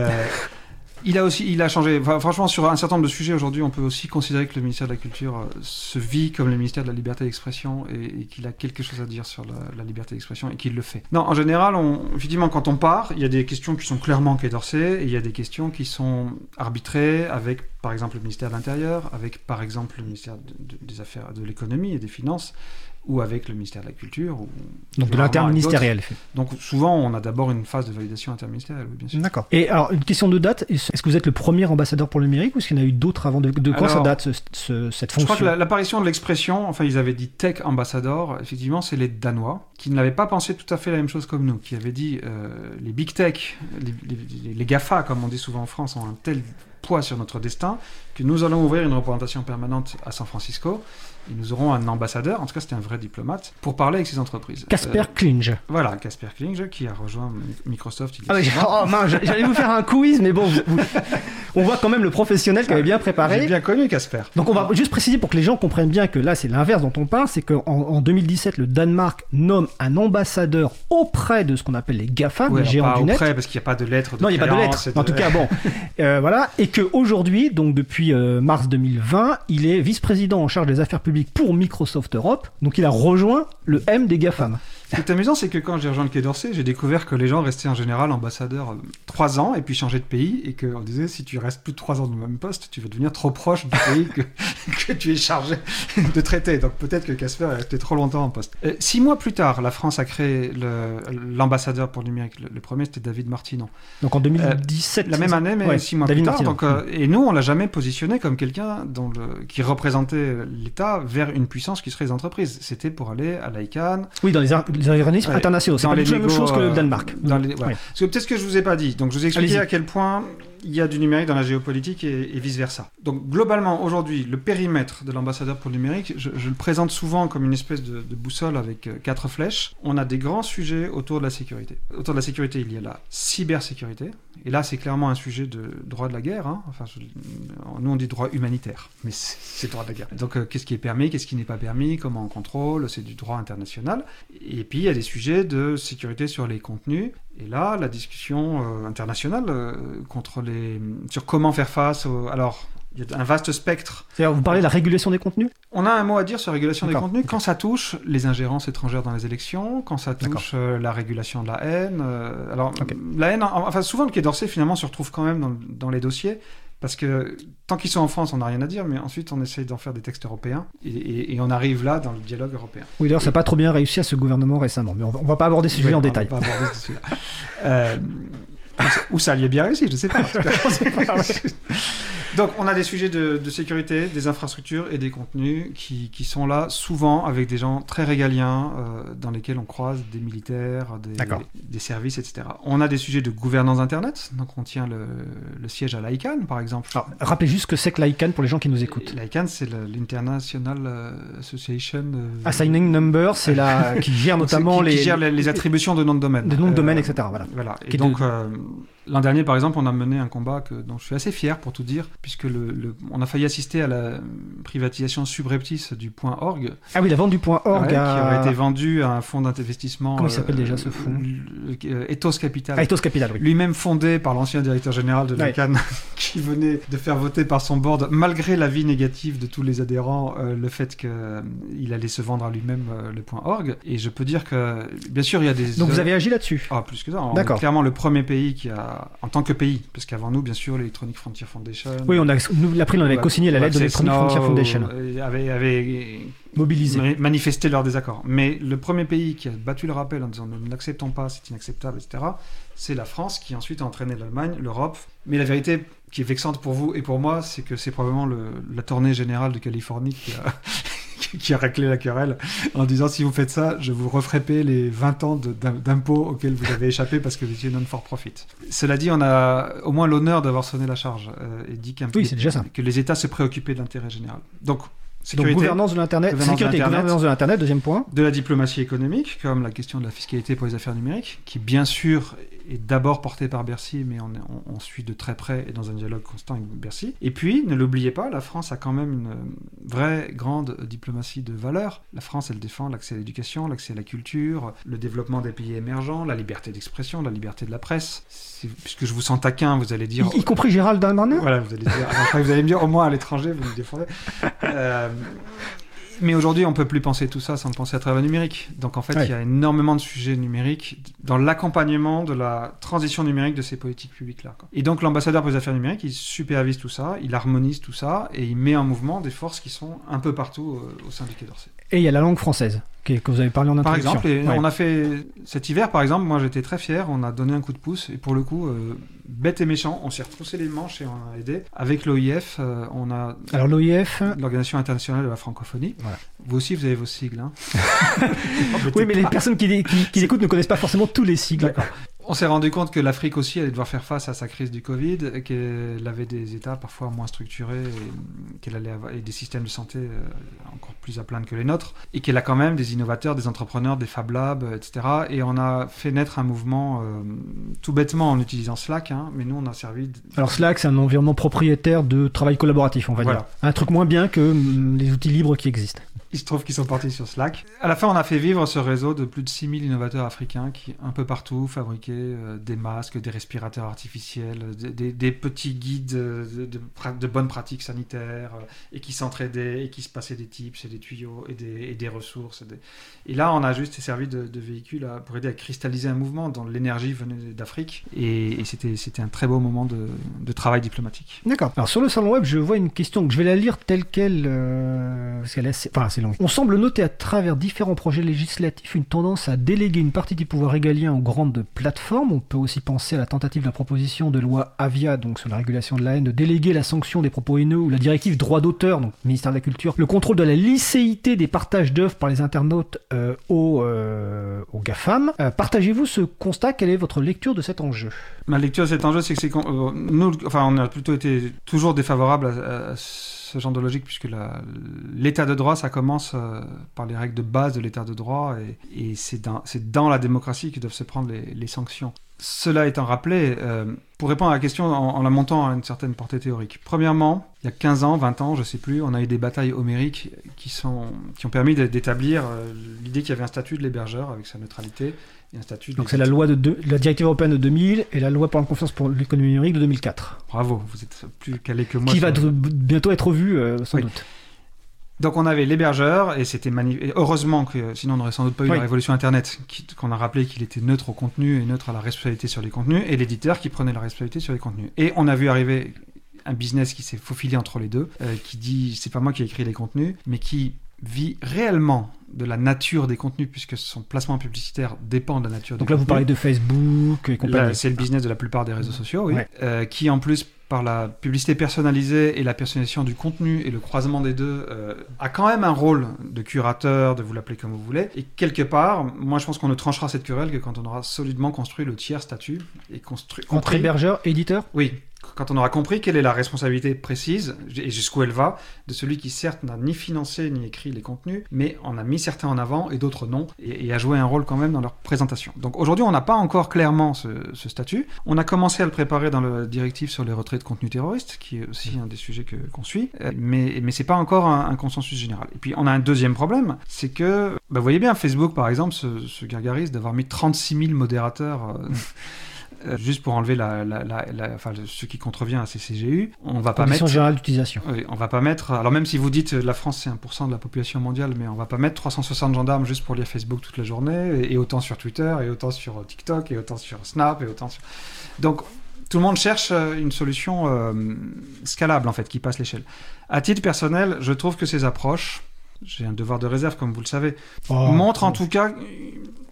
Il a aussi, il a changé. Franchement, sur un certain nombre de sujets aujourd'hui, on peut aussi considérer que le ministère de la Culture euh, se vit comme le ministère de la liberté d'expression et, qu'il a quelque chose à dire sur la, liberté d'expression et qu'il le fait. Non, en général, effectivement, quand on part, il y a des questions qui sont clairement Quai d'Orsay et il y a des questions qui sont arbitrées avec, par exemple, le ministère de l'Intérieur, avec, par exemple, le ministère de, de, des Affaires, de l'économie et des Finances ou avec le ministère de la Culture. Ou Donc de l'interministériel. Donc souvent, on a d'abord une phase de validation interministérielle, oui, bien sûr. D'accord. Et alors, une question de date, est-ce que vous êtes le premier ambassadeur pour le numérique ou est-ce qu'il y en a eu d'autres avant De, de quoi alors, ça date, ce, ce, cette fonction Je crois que l'apparition de l'expression, enfin ils avaient dit tech ambassador, effectivement c'est les Danois, qui ne l'avaient pas pensé tout à fait la même chose comme nous, qui avaient dit euh, les big tech, les, les, les GAFA, comme on dit souvent en France, ont un tel poids sur notre destin que nous allons ouvrir une représentation permanente à San Francisco nous aurons un ambassadeur, en tout cas c'était un vrai diplomate, pour parler avec ces entreprises. Casper euh, Klinge. Voilà, Casper Klinge qui a rejoint Microsoft. Il ah oui, oh, j'allais vous faire un quiz, mais bon, vous, on voit quand même le professionnel qui avait bien préparé. J'ai bien connu Casper. Donc on va juste préciser pour que les gens comprennent bien que là c'est l'inverse dont on parle, c'est qu'en en 2017 le Danemark nomme un ambassadeur auprès de ce qu'on appelle les GAFA, oui, les géants pas du net. Auprès parce qu'il n'y a pas de lettre. De non, il n'y a pas de lettre. En tout cas, bon, euh, voilà, et que aujourd'hui, donc depuis euh, mars 2020, il est vice-président en charge des affaires publiques pour Microsoft Europe, donc il a rejoint le M des GAFAM. Ce qui est amusant, c'est que quand j'ai rejoint le Quai d'Orsay, j'ai découvert que les gens restaient en général ambassadeurs euh, trois ans et puis changeaient de pays et qu'on disait si tu restes plus de trois ans dans le même poste, tu vas devenir trop proche du pays que, que tu es chargé de traiter. Donc peut-être que Casper est resté trop longtemps en poste. Euh, six mois plus tard, la France a créé l'ambassadeur pour le numérique. Le, le premier, c'était David Martinon. Donc en 2017. Euh, la même année, mais ouais, six mois David plus tard. Donc, euh, et nous, on l'a jamais positionné comme quelqu'un qui représentait l'État vers une puissance qui serait les entreprises. C'était pour aller à l'ICANN. Oui, dans les, les organismes ouais, internationaux. C'est pas la même chose que le Danemark. Dans les, voilà. ouais. Parce que peut-être ce que je vous ai pas dit. Donc je vous ai expliqué à quel point il y a du numérique dans la géopolitique et, et vice-versa. Donc globalement, aujourd'hui, le périmètre de l'ambassadeur pour le numérique, je, je, le présente souvent comme une espèce de, de boussole avec euh, quatre flèches. On a des grands sujets autour de la sécurité. Autour de la sécurité, il y a la cybersécurité. Et là, c'est clairement un sujet de droit de la guerre. Hein. Enfin, nous, on dit droit humanitaire, mais c'est droit de la guerre. Donc, euh, qu'est-ce qui est permis, qu'est-ce qui n'est pas permis, comment on contrôle, c'est du droit international. Et puis, il y a des sujets de sécurité sur les contenus. Et là, la discussion euh, internationale euh, contre les... sur comment faire face au... Alors, il y a un vaste spectre. Vous parlez de la régulation des contenus? On a un mot à dire sur la régulation des contenus quand ça touche les ingérences étrangères dans les élections, quand ça touche euh, la régulation de la haine. Euh, alors, okay. la haine, enfin, souvent, le Quai d'Orsay, finalement, se retrouve quand même dans, dans les dossiers. Parce que tant qu'ils sont en France, on n'a rien à dire, mais ensuite on essaye d'en faire des textes européens et, et, et, on arrive là dans le dialogue européen. Oui, d'ailleurs, ça n'a pas trop bien réussi à ce gouvernement récemment, mais on on va pas aborder ce sujet oui, en détail. Va pas aborder ce sujet euh, ou ça y est bien réussi, je sais pas. Donc, on a des sujets de, de sécurité, des infrastructures et des contenus qui, qui sont là souvent avec des gens très régaliens euh, dans lesquels on croise des militaires, des, services, etc. On a des sujets de gouvernance Internet. Donc, on tient le, le siège à l'ICANN, par exemple. Alors, rappelez juste ce que c'est que l'ICANN pour les gens qui nous écoutent. L'ICANN, c'est l'International euh, Association. euh, Assigning Number, c'est la qui gère notamment qui, les, qui gère les, les attributions de noms de domaine. des noms de Euh, domaine, etc. Voilà. Et donc, de- euh, l'an dernier, par exemple, on a mené un combat que, dont je suis assez fier, pour tout dire, puisque le, le- on a failli assister à la privatisation subreptice du point .org, Ah oui, la vente du point org ouais, qui aurait été vendu à un fonds d'investissement. Comment il s'appelle déjà, ce fonds le- euh, Ethos Capital. Ah, Ethos Capital, oui. Lui-même fondé par l'ancien directeur général de Ouais. l'ICANN, qui venait de faire voter par son board, malgré l'avis négatif de tous les adhérents, euh, le fait qu'il allait se vendre à lui-même euh, le point .org. Et je peux dire que, bien sûr, il y a des... Donc vous avez agi là-dessus. Ah, plus que ça. D'accord. clairement le premier pays qui a, en tant que pays, parce qu'avant nous, bien sûr, l'Electronic Frontier Foundation. Oui, on a, nous, l'April, on avait Web- co-signé la lettre de l'Electronic Frontier Foundation. euh, Avait, avait Mobilisé. ma- manifesté leur désaccord. Mais le premier pays qui a battu le rappel en disant nous n'acceptons pas, c'est inacceptable, etc., c'est la France qui ensuite a entraîné l'Allemagne, l'Europe. Mais la vérité qui est vexante pour vous et pour moi, c'est que c'est probablement le- la tournée générale de Californie qui a, qui a raclé la querelle en disant si vous faites ça, je vous referai payer les 20 ans d'impôts auxquels vous avez échappé parce que vous étiez non-for-profit. Cela dit, on a au moins l'honneur d'avoir sonné la charge euh, et dit qu'un- Oui, déjà ça. que les États se préoccupaient de l'intérêt général. Donc, Donc sécurité, gouvernance de l'internet, Gouvernance de sécurité, l'Internet. gouvernance de l'internet, deuxième point. de la diplomatie économique, comme la question de la fiscalité pour les affaires numériques, qui bien sûr est d'abord portée par Bercy, mais on, est- on- on suit de très près et dans un dialogue constant avec Bercy. Et puis, ne l'oubliez pas, la France a quand même une vraie grande diplomatie de valeurs. La France, elle défend l'accès à l'éducation, l'accès à la culture, le développement des pays émergents, la liberté d'expression, la liberté de la presse. Puisque je vous sens taquin, vous allez dire... Y, y compris Gérald Darmanin? Voilà, vous allez dire, après, vous allez me dire au moins à l'étranger, vous me défendez. Euh, mais aujourd'hui, on peut plus penser tout ça sans le penser à travers le numérique. Donc en fait, Ouais. il y a énormément de sujets numériques dans l'accompagnement de la transition numérique de ces politiques publiques-là. Et donc l'ambassadeur pour les affaires numériques, il supervise tout ça, il harmonise tout ça, et il met en mouvement des forces qui sont un peu partout euh, au sein du Quai d'Orsay. Et il y a la langue française, que vous avez parlé en Par introduction. exemple, et Ouais. on a fait cet hiver, par exemple, moi j'étais très fier, on a donné un coup de pouce, et pour le coup, euh, bête et méchant, on s'est retroussé les manches et on a aidé. Avec l'OIF, euh, on a Alors l'OIF, l'Organisation internationale de la francophonie. Voilà. Vous aussi, vous avez vos sigles. hein. oui, mais les personnes qui, qui, qui l'écoutent ne connaissent pas forcément tous les sigles. On s'est rendu compte que l'Afrique aussi allait devoir faire face à sa crise du Covid, qu'elle avait des États parfois moins structurés, et qu'elle allait avoir et des systèmes de santé euh, encore plus à plaindre que les nôtres, et qu'elle a quand même des innovateurs, des entrepreneurs, des Fab Labs, euh, etc. Et on a fait naître un mouvement euh, tout bêtement en utilisant Slack, hein, mais nous on a servi. de- Alors Slack, c'est un environnement propriétaire de travail collaboratif, on va Voilà. dire. Un truc moins bien que hum, les outils libres qui existent. Il se trouve qu'ils sont partis sur Slack. À la fin, on a fait vivre ce réseau de plus de 6000 innovateurs africains qui, un peu partout, fabriquaient euh, des masques, des respirateurs artificiels, des, petits guides euh, de, bonnes pratiques sanitaires, euh, et qui s'entraidaient, et qui se passaient des tips et des tuyaux, et des, ressources. et là, on a juste servi de, véhicule pour aider à cristalliser un mouvement dont l'énergie venait d'Afrique. Et, c'était un très beau moment de, travail diplomatique. D'accord. Alors sur le salon web, je vois une question que je vais la lire telle qu'elle, parce qu'elle est assez, assez longue. On semble noter à travers différents projets législatifs une tendance à déléguer une partie du pouvoir régalien aux grandes plateformes. On peut aussi penser à la tentative de la proposition de loi Avia, donc sur la régulation de la haine, de déléguer la sanction des propos haineux ou la directive droit d'auteur, donc ministère de la Culture, le contrôle de la licéité des partages d'œuvres par les internautes euh, aux, euh, aux GAFAM. Euh, Partagez-vous ce constat? Quelle est votre lecture de cet enjeu? Ma lecture de cet enjeu, c'est que c'est euh, nous, enfin, on a plutôt été toujours défavorable à, à ce genre de logique, puisque l'état de droit, ça commence euh, par les règles de base de l'état de droit, et, c'est dans, la démocratie que doivent se prendre les, sanctions. Cela étant rappelé, euh, pour répondre à la question en, la montant à une certaine portée théorique. Premièrement, il y a 15 ans, 20 ans, je sais plus, on a eu des batailles homériques qui, sont, qui ont permis d'établir euh, l'idée qu'il y avait un statut de l'hébergeur avec sa neutralité, et un statut Donc c'est la loi de deux- la directive européenne de 2000 et la loi pour la confiance pour l'économie numérique de 2004, Bravo, vous êtes plus calé que moi. qui va bientôt être revue euh, sans Oui. doute. Donc on avait l'hébergeur et c'était et heureusement que sinon on n'aurait sans doute pas eu Oui. la révolution Internet qu'on a rappelé qu'il était neutre au contenu et neutre à la responsabilité sur les contenus et l'éditeur qui prenait la responsabilité sur les contenus. Et on a vu arriver un business qui s'est faufilé entre les deux, euh, qui dit c'est pas moi qui ai écrit les contenus, mais qui vit réellement de la nature des contenus puisque son placement publicitaire dépend de la nature Donc des là vous parlez de Facebook et compagnie. c'est le business de la plupart des réseaux sociaux, oui. Ouais. Euh, qui en plus par la publicité personnalisée et la personnalisation du contenu et le croisement des deux euh, a quand même un rôle de curateur, de vous l'appeler comme vous voulez. Et quelque part, moi je pense qu'on ne tranchera cette querelle que quand on aura solidement construit le tiers statut et construit. Entre hébergeur, éditeur? Oui, quand on aura compris quelle est la responsabilité précise et jusqu'où elle va de celui qui certes n'a ni financé ni écrit les contenus, mais en a mis certains en avant et d'autres non, et, a joué un rôle quand même dans leur présentation. Donc aujourd'hui, on n'a pas encore clairement ce, statut. On a commencé à le préparer dans la directive sur les retraits de contenu terroriste, qui est aussi un des sujets que- qu'on suit, euh, mais, mais c'est pas encore un, un consensus général. Et puis on a un deuxième problème, c'est que, bah, vous voyez bien, Facebook par exemple se, se gargarise d'avoir mis 36 000 modérateurs. euh, euh, juste pour enlever la, la- la- la- enfin, ce qui contrevient à ces CGU, on va pas mettre. générales d'utilisation. Oui, on va pas mettre. Alors même si vous dites euh, la France c'est 1% de la population mondiale, mais on va pas mettre 360 gendarmes juste pour lire Facebook toute la journée, et, et autant sur Twitter, et autant sur euh, TikTok, et autant sur Snap, et autant sur. Donc tout le monde cherche une solution euh, scalable en fait, qui passe l'échelle. À titre personnel, je trouve que ces approches, j'ai un devoir de réserve comme vous le savez, Oh, montre en tout cas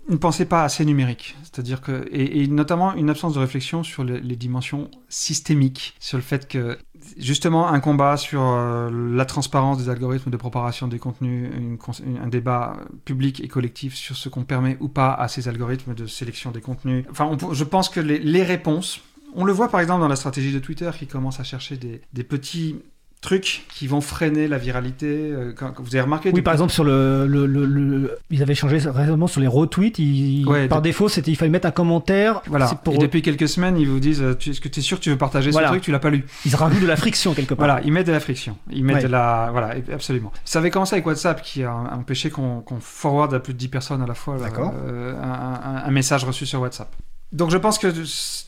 une pensée pas assez numérique. C'est-à-dire que, et, et notamment une absence de réflexion sur les, les dimensions systémiques, sur le fait que, justement, un combat sur euh, la transparence des algorithmes de préparation des contenus, une cons- une- un débat public et collectif sur ce qu'on permet ou pas à ces algorithmes de sélection des contenus. Enfin, on je pense que les, les réponses, on le voit par exemple dans la stratégie de Twitter qui commence à chercher des, des petits trucs qui vont freiner la viralité. euh, vous avez remarqué Oui, par exemple, sur le, le, le- le- ils avaient changé récemment sur les retweets. ils- Ouais, par de- défaut, c'était il fallait mettre un commentaire. Voilà. Pour Et depuis quelques semaines, ils vous disent euh, Est-ce que tu es sûr que tu veux partager Voilà. ce truc? Tu l'as pas lu. ils rajoutent de la friction quelque part. Voilà, ils mettent de la friction. Ils mettent Ouais. de la. Voilà, absolument. Ça avait commencé avec WhatsApp qui a empêché qu'on forward à plus de 10 personnes à la fois là, euh, un, un- un message reçu sur WhatsApp. Donc je pense que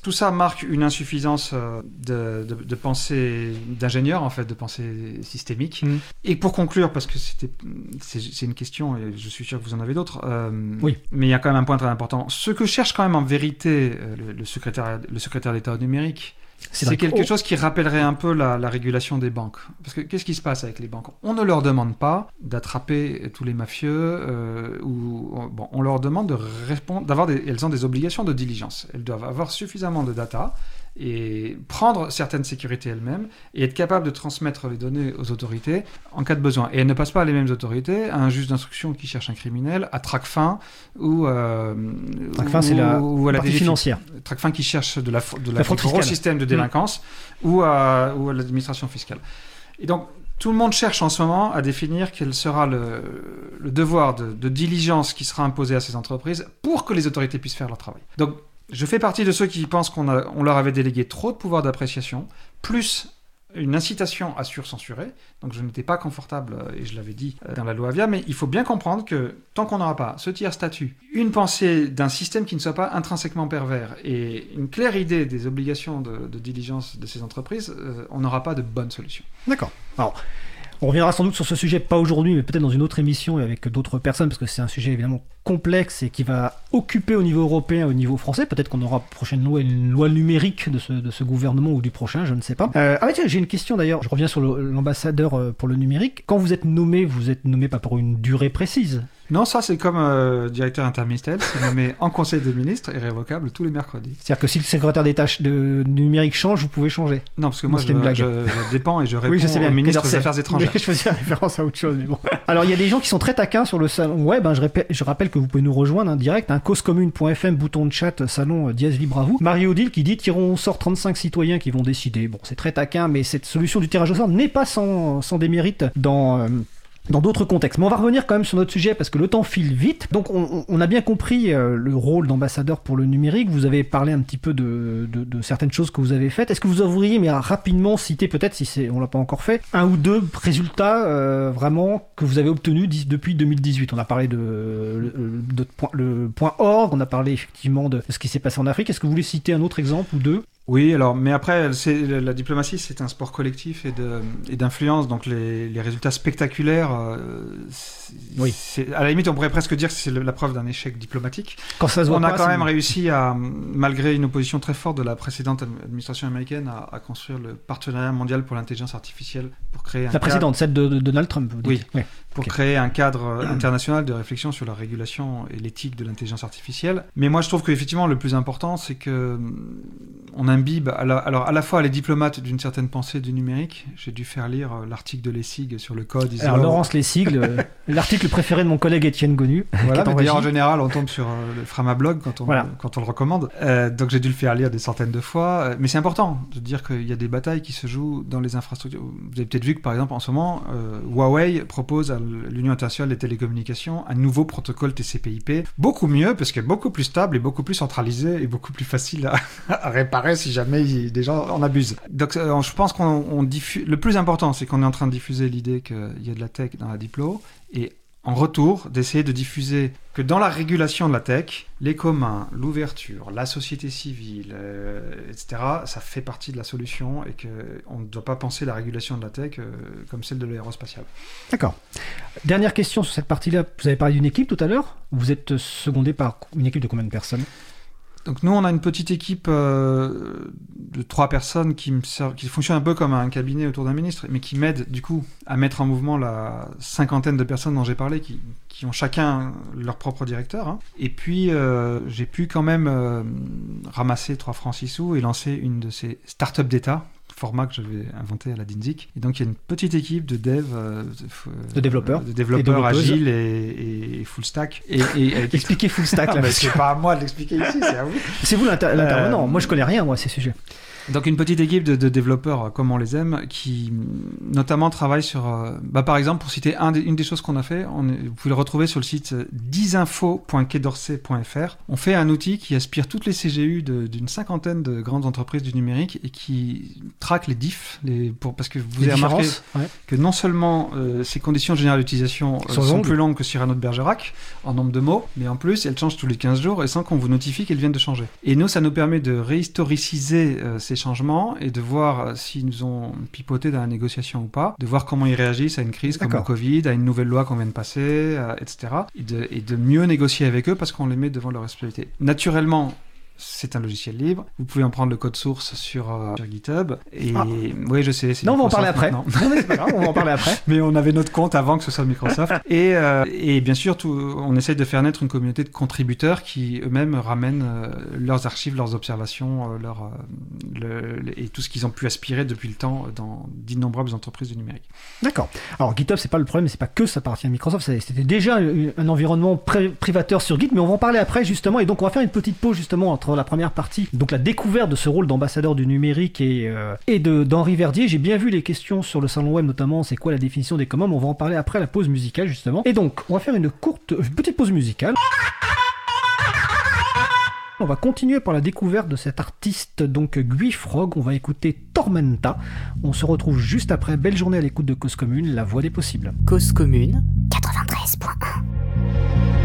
tout ça marque une insuffisance euh, de, de, de pensée d'ingénieur, en fait, de pensée systémique. Mm. Et pour conclure, parce que c'était c'est une question, et je suis sûr que vous en avez d'autres, euh, Oui. mais il y a quand même un point très important. Ce que cherche quand même en vérité euh, le, le secrétaire, le secrétaire d'État au numérique, c'est quelque Oh. chose qui rappellerait un peu la, la régulation des banques. Parce que qu'est-ce qui se passe avec les banques? On ne leur demande pas d'attraper tous les mafieux, euh, ou bon, on leur demande de répondre, d'avoir elles ont des obligations de diligence. Elles doivent avoir suffisamment de data et prendre certaines sécurités elles-mêmes et être capable de transmettre les données aux autorités en cas de besoin. Et elles ne passent pas à les mêmes autorités, à un juge d'instruction qui cherche un criminel, à Tracfin ou euh, Tracfin, ou- c'est la ou à la DGFiP. financière. Tracfin qui cherche de la, de la, La fraude gros système de délinquance ou à, ou à l'administration fiscale. Et donc, tout le monde cherche en ce moment à définir quel sera le, le devoir de, de diligence qui sera imposé à ces entreprises pour que les autorités puissent faire leur travail. Donc, je fais partie de ceux qui pensent qu'on on leur avait délégué trop de pouvoir d'appréciation, plus une incitation à surcensurer. Donc je n'étais pas confortable, euh, et je l'avais dit euh, dans la loi Avia, mais il faut bien comprendre que tant qu'on n'aura pas ce tiers statut, une pensée d'un système qui ne soit pas intrinsèquement pervers et une claire idée des obligations de, de diligence de ces entreprises, euh, on n'aura pas de bonne solution. D'accord. Alors, on reviendra sans doute sur ce sujet, pas aujourd'hui, mais peut-être dans une autre émission et avec d'autres personnes, parce que c'est un sujet évidemment complexe et qui va occuper au niveau européen, au niveau français. Peut-être qu'on aura prochaine loi, une loi numérique de ce, gouvernement ou du prochain, je ne sais pas. Euh, ah tiens, j'ai une question d'ailleurs. Je reviens sur l'ambassadeur euh, pour le numérique. Quand vous êtes nommé, vous êtes nommé pas pour une durée précise. Non, ça c'est comme euh, directeur interministériel, c'est nommé en conseil des ministres et révocable tous les mercredis. C'est-à-dire que si le secrétaire d'État de numérique change, vous pouvez changer. Non, parce que moi je, c'était une blague. je- je dépends et je réponds Oui, je sais bien. au ministre des Affaires étrangères. Mais je faisais référence à autre chose, mais bon. Alors, il y a des gens qui sont très taquins sur le salon web. hein, je, répète- je rappelle que vous pouvez nous rejoindre en direct. Hein, causecommune.fm, bouton de chat, salon euh, dièse libre à vous. Marie Odile qui dit tirons au sort 35 citoyens qui vont décider. Bon, c'est très taquin, mais cette solution du tirage au sort n'est pas sans, sans démérite dans. euh, dans d'autres contextes. Mais on va revenir quand même sur notre sujet parce que le temps file vite. Donc on, a bien compris euh, le rôle d'ambassadeur pour le numérique. Vous avez parlé un petit peu de, certaines choses que vous avez faites. Est-ce que vous ouvriez, mais rapidement citer peut-être, si c'est, on l'a pas encore fait, un ou deux résultats euh, vraiment que vous avez obtenus depuis 2018 On a parlé de, le point org, on a parlé effectivement de ce qui s'est passé en Afrique. Est-ce que vous voulez citer un autre exemple ou deux? Oui, alors, mais après, c'est, la diplomatie, c'est un sport collectif et, de, et d'influence, donc les, les résultats spectaculaires, euh, Oui. c'est- à la limite, on pourrait presque dire que c'est la preuve d'un échec diplomatique. Quand ça se voit On a quand même réussi à, malgré une opposition très forte de la précédente administration américaine, à, à construire le partenariat mondial pour l'intelligence artificielle pour créer un La cadre- précédente, celle de, de Donald Trump. vous dites. Oui. Ouais. Pour créer un cadre euh, international de réflexion sur la régulation et l'éthique de l'intelligence artificielle. Mais moi, je trouve qu'effectivement, le plus important, c'est que hum, on a imbibe, à la- alors à la fois les diplomates d'une certaine pensée du numérique. J'ai dû faire lire euh, l'article de Lessig sur le code. Alors ont- Laurence Lessig, le- l'article préféré de mon collègue Étienne Gonu. Voilà, d'ailleurs, en général, on tombe sur euh, le Framablog quand on, Voilà. quand on le recommande. Euh, donc j'ai dû le faire lire des centaines de fois. Mais c'est important de dire qu'il y a des batailles qui se jouent dans les infrastructures. Vous avez peut-être vu que, par exemple, en ce moment, euh, Huawei propose à l'Union internationale des télécommunications un nouveau protocole TCP/IP, beaucoup mieux, parce que beaucoup plus stable et beaucoup plus centralisé et beaucoup plus facile à, réparer si jamais des gens en abusent. Donc euh, je pense qu'on on diffuse... Le plus important, c'est qu'on est en train de diffuser l'idée qu'il y a de la tech dans la diplo, et en retour, d'essayer de diffuser que dans la régulation de la tech, les communs, l'ouverture, la société civile, euh, etc., ça fait partie de la solution et qu'on ne doit pas penser la régulation de la tech euh, comme celle de l'aérospatiale. D'accord. Dernière question sur cette partie-là. Vous avez parlé d'une équipe tout à l'heure. Vous êtes secondé par une équipe de combien de personnes? Donc nous, on a une petite équipe euh, de trois personnes qui, me fonctionne un peu comme un cabinet autour d'un ministre, mais qui m'aident du coup à mettre en mouvement la cinquantaine de personnes dont j'ai parlé, qui, ont chacun leur propre directeur. hein. Et puis, euh, j'ai pu quand même euh, ramasser 3 francs 6 sous et lancer une de ces startups d'État format que j'avais inventé à la DINSIC. Et donc il y a une petite équipe de dev, euh, de, De développeurs. de Et développeurs développeuses. agiles et, et full stack. Et, et, et- Expliquez full stack Ah, là. c'est pas à moi de l'expliquer ici, c'est à vous. C'est vous l'inter- l'intervenant. Euh, Moi, je connais rien, moi, à ces sujets. Donc une petite équipe de, de développeurs euh, comme on les aime, qui mm, notamment travaillent sur, euh, bah, par exemple, pour citer un des- une des choses qu'on a fait, on vous pouvez le retrouver sur le site euh, 10info.quaidorsay.fr. On fait un outil qui aspire toutes les CGU d'une cinquantaine de grandes entreprises du numérique et qui traque les diffs, les, pour, parce que vous Les avez remarqué ouais. que non seulement euh, ces conditions générales d'utilisation euh, Sont plus longues que Cyrano de Bergerac en nombre de mots, mais en plus elles changent tous les 15 jours et sans qu'on vous notifie qu'elles viennent de changer. Et nous, ça nous permet de réhistoriciser euh, ces changements et de voir euh, s'ils nous ont pipoté dans la négociation ou pas, de voir comment ils réagissent à une crise comme le. Covid, à une nouvelle loi qu'on vient de passer, euh, etc. Et de, et de mieux négocier avec eux parce qu'on les met devant leur responsabilité. Naturellement, c'est un logiciel libre. Vous pouvez en prendre le code source sur, euh, sur GitHub. Et Ah. oui, je sais. Non, on va en parler après. maintenant. Non, mais pas grave, on va en parler après. Mais on avait notre compte avant que ce soit Microsoft. et, euh, et bien sûr, tout, on essaye de faire naître une communauté de contributeurs qui eux-mêmes ramènent euh, leurs archives, leurs observations, leur, le- le- et tout ce qu'ils ont pu aspirer depuis le temps dans d'innombrables entreprises du numérique. D'accord. Alors GitHub, c'est pas le problème, c'est pas que ça appartient à Microsoft, c'était déjà un, un environnement privateur sur Git, mais on va en parler après justement. Et donc on va faire une petite pause justement entre la première partie, donc la découverte de ce rôle d'ambassadeur du numérique et, euh, et de d'Henri Verdier. J'ai bien vu les questions sur le salon web notamment, c'est quoi la définition des communs, on va en parler après la pause musicale justement. Et donc on va faire une courte, petite pause musicale. On va continuer par la découverte de cet artiste, donc Guy Frog. On va écouter Tormenta. On se retrouve juste après. Belle journée à l'écoute de Cause Commune, la voix des possibles. Cause commune 93.1.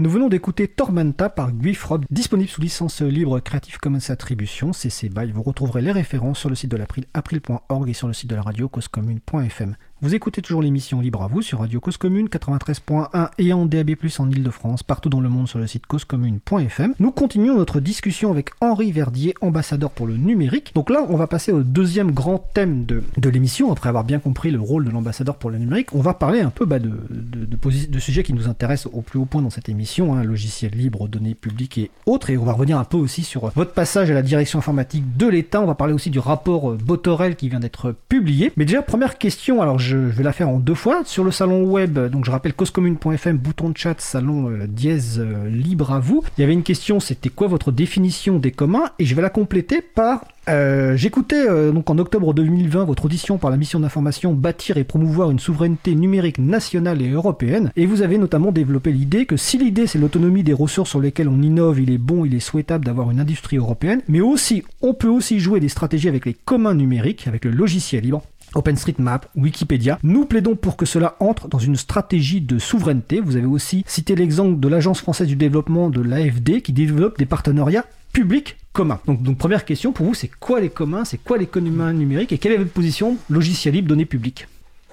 Nous venons d'écouter Tormenta par Guifrod, disponible sous licence libre Creative Commons Attribution, CC BY. Vous retrouverez les références sur le site de l'April, april.org et sur le site de la radio causecommune.fm. Vous écoutez toujours l'émission Libre à vous sur Radio Cause Commune 93.1 et en DAB+, en Ile-de-France, partout dans le monde sur le site causecommune.fm. Nous continuons notre discussion avec Henri Verdier, ambassadeur pour le numérique. Donc là, on va passer au deuxième grand thème de, de l'émission, après avoir bien compris le rôle de l'ambassadeur pour le numérique. On va parler un peu bah, de, de, de, sujets qui nous intéressent au plus haut point dans cette émission, hein, logiciels libres, données publiques et autres. Et on va revenir un peu aussi sur votre passage à la direction informatique de l'État. On va parler aussi du rapport Botorel qui vient d'être publié. Mais déjà, première question, alors je vais la faire en deux fois. Sur le salon web, donc je rappelle causecommune.fm, bouton de chat, salon euh, dièse euh, libre à vous. Il y avait une question, c'était quoi votre définition des communs? Et je vais la compléter par euh, J'écoutais donc en octobre 2020 votre audition par la mission d'information Bâtir et promouvoir une souveraineté numérique nationale et européenne, et vous avez notamment développé l'idée que si l'idée c'est l'autonomie des ressources sur lesquelles on innove, il est bon, il est souhaitable d'avoir une industrie européenne, mais aussi on peut aussi jouer des stratégies avec les communs numériques, avec le logiciel libre. OpenStreetMap, Wikipédia. Nous plaidons pour que cela entre dans une stratégie de souveraineté. Vous avez aussi cité l'exemple de l'Agence française du développement de l'AFD qui développe des partenariats publics communs. Donc, donc première question pour vous, c'est quoi les communs, c'est quoi les communs numériques et quelle est votre position logiciel libre, données publiques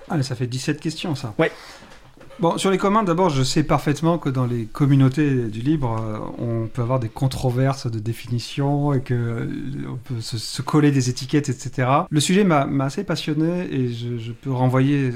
Ah, mais ça fait 17 questions ça. Ouais. Bon, sur les communs, d'abord, je sais parfaitement que dans les communautés du libre, euh, on peut avoir des controverses de définition et que euh, on peut se, coller des étiquettes, etc. Le sujet m'a assez passionné et je, peux renvoyer,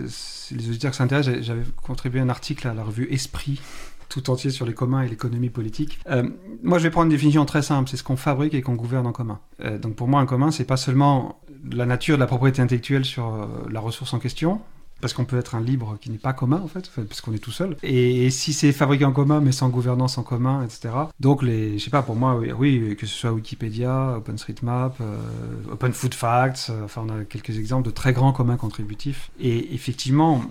les auditeurs qui s'intéressent, j'avais contribué un article à la revue Esprit tout entier sur les communs et l'économie politique. Euh, moi, je vais prendre une définition très simple, c'est ce qu'on fabrique et qu'on gouverne en commun. Donc pour moi, un commun, c'est pas seulement la nature de la propriété intellectuelle sur la ressource en question, parce qu'on peut être un libre qui n'est pas commun en fait, parce qu'on est tout seul. Et, si c'est fabriqué en commun mais sans gouvernance en commun, etc. Donc les, je sais pas, pour moi, oui, que ce soit Wikipédia, OpenStreetMap, euh, euh, enfin on a quelques exemples de très grands communs contributifs. Et effectivement,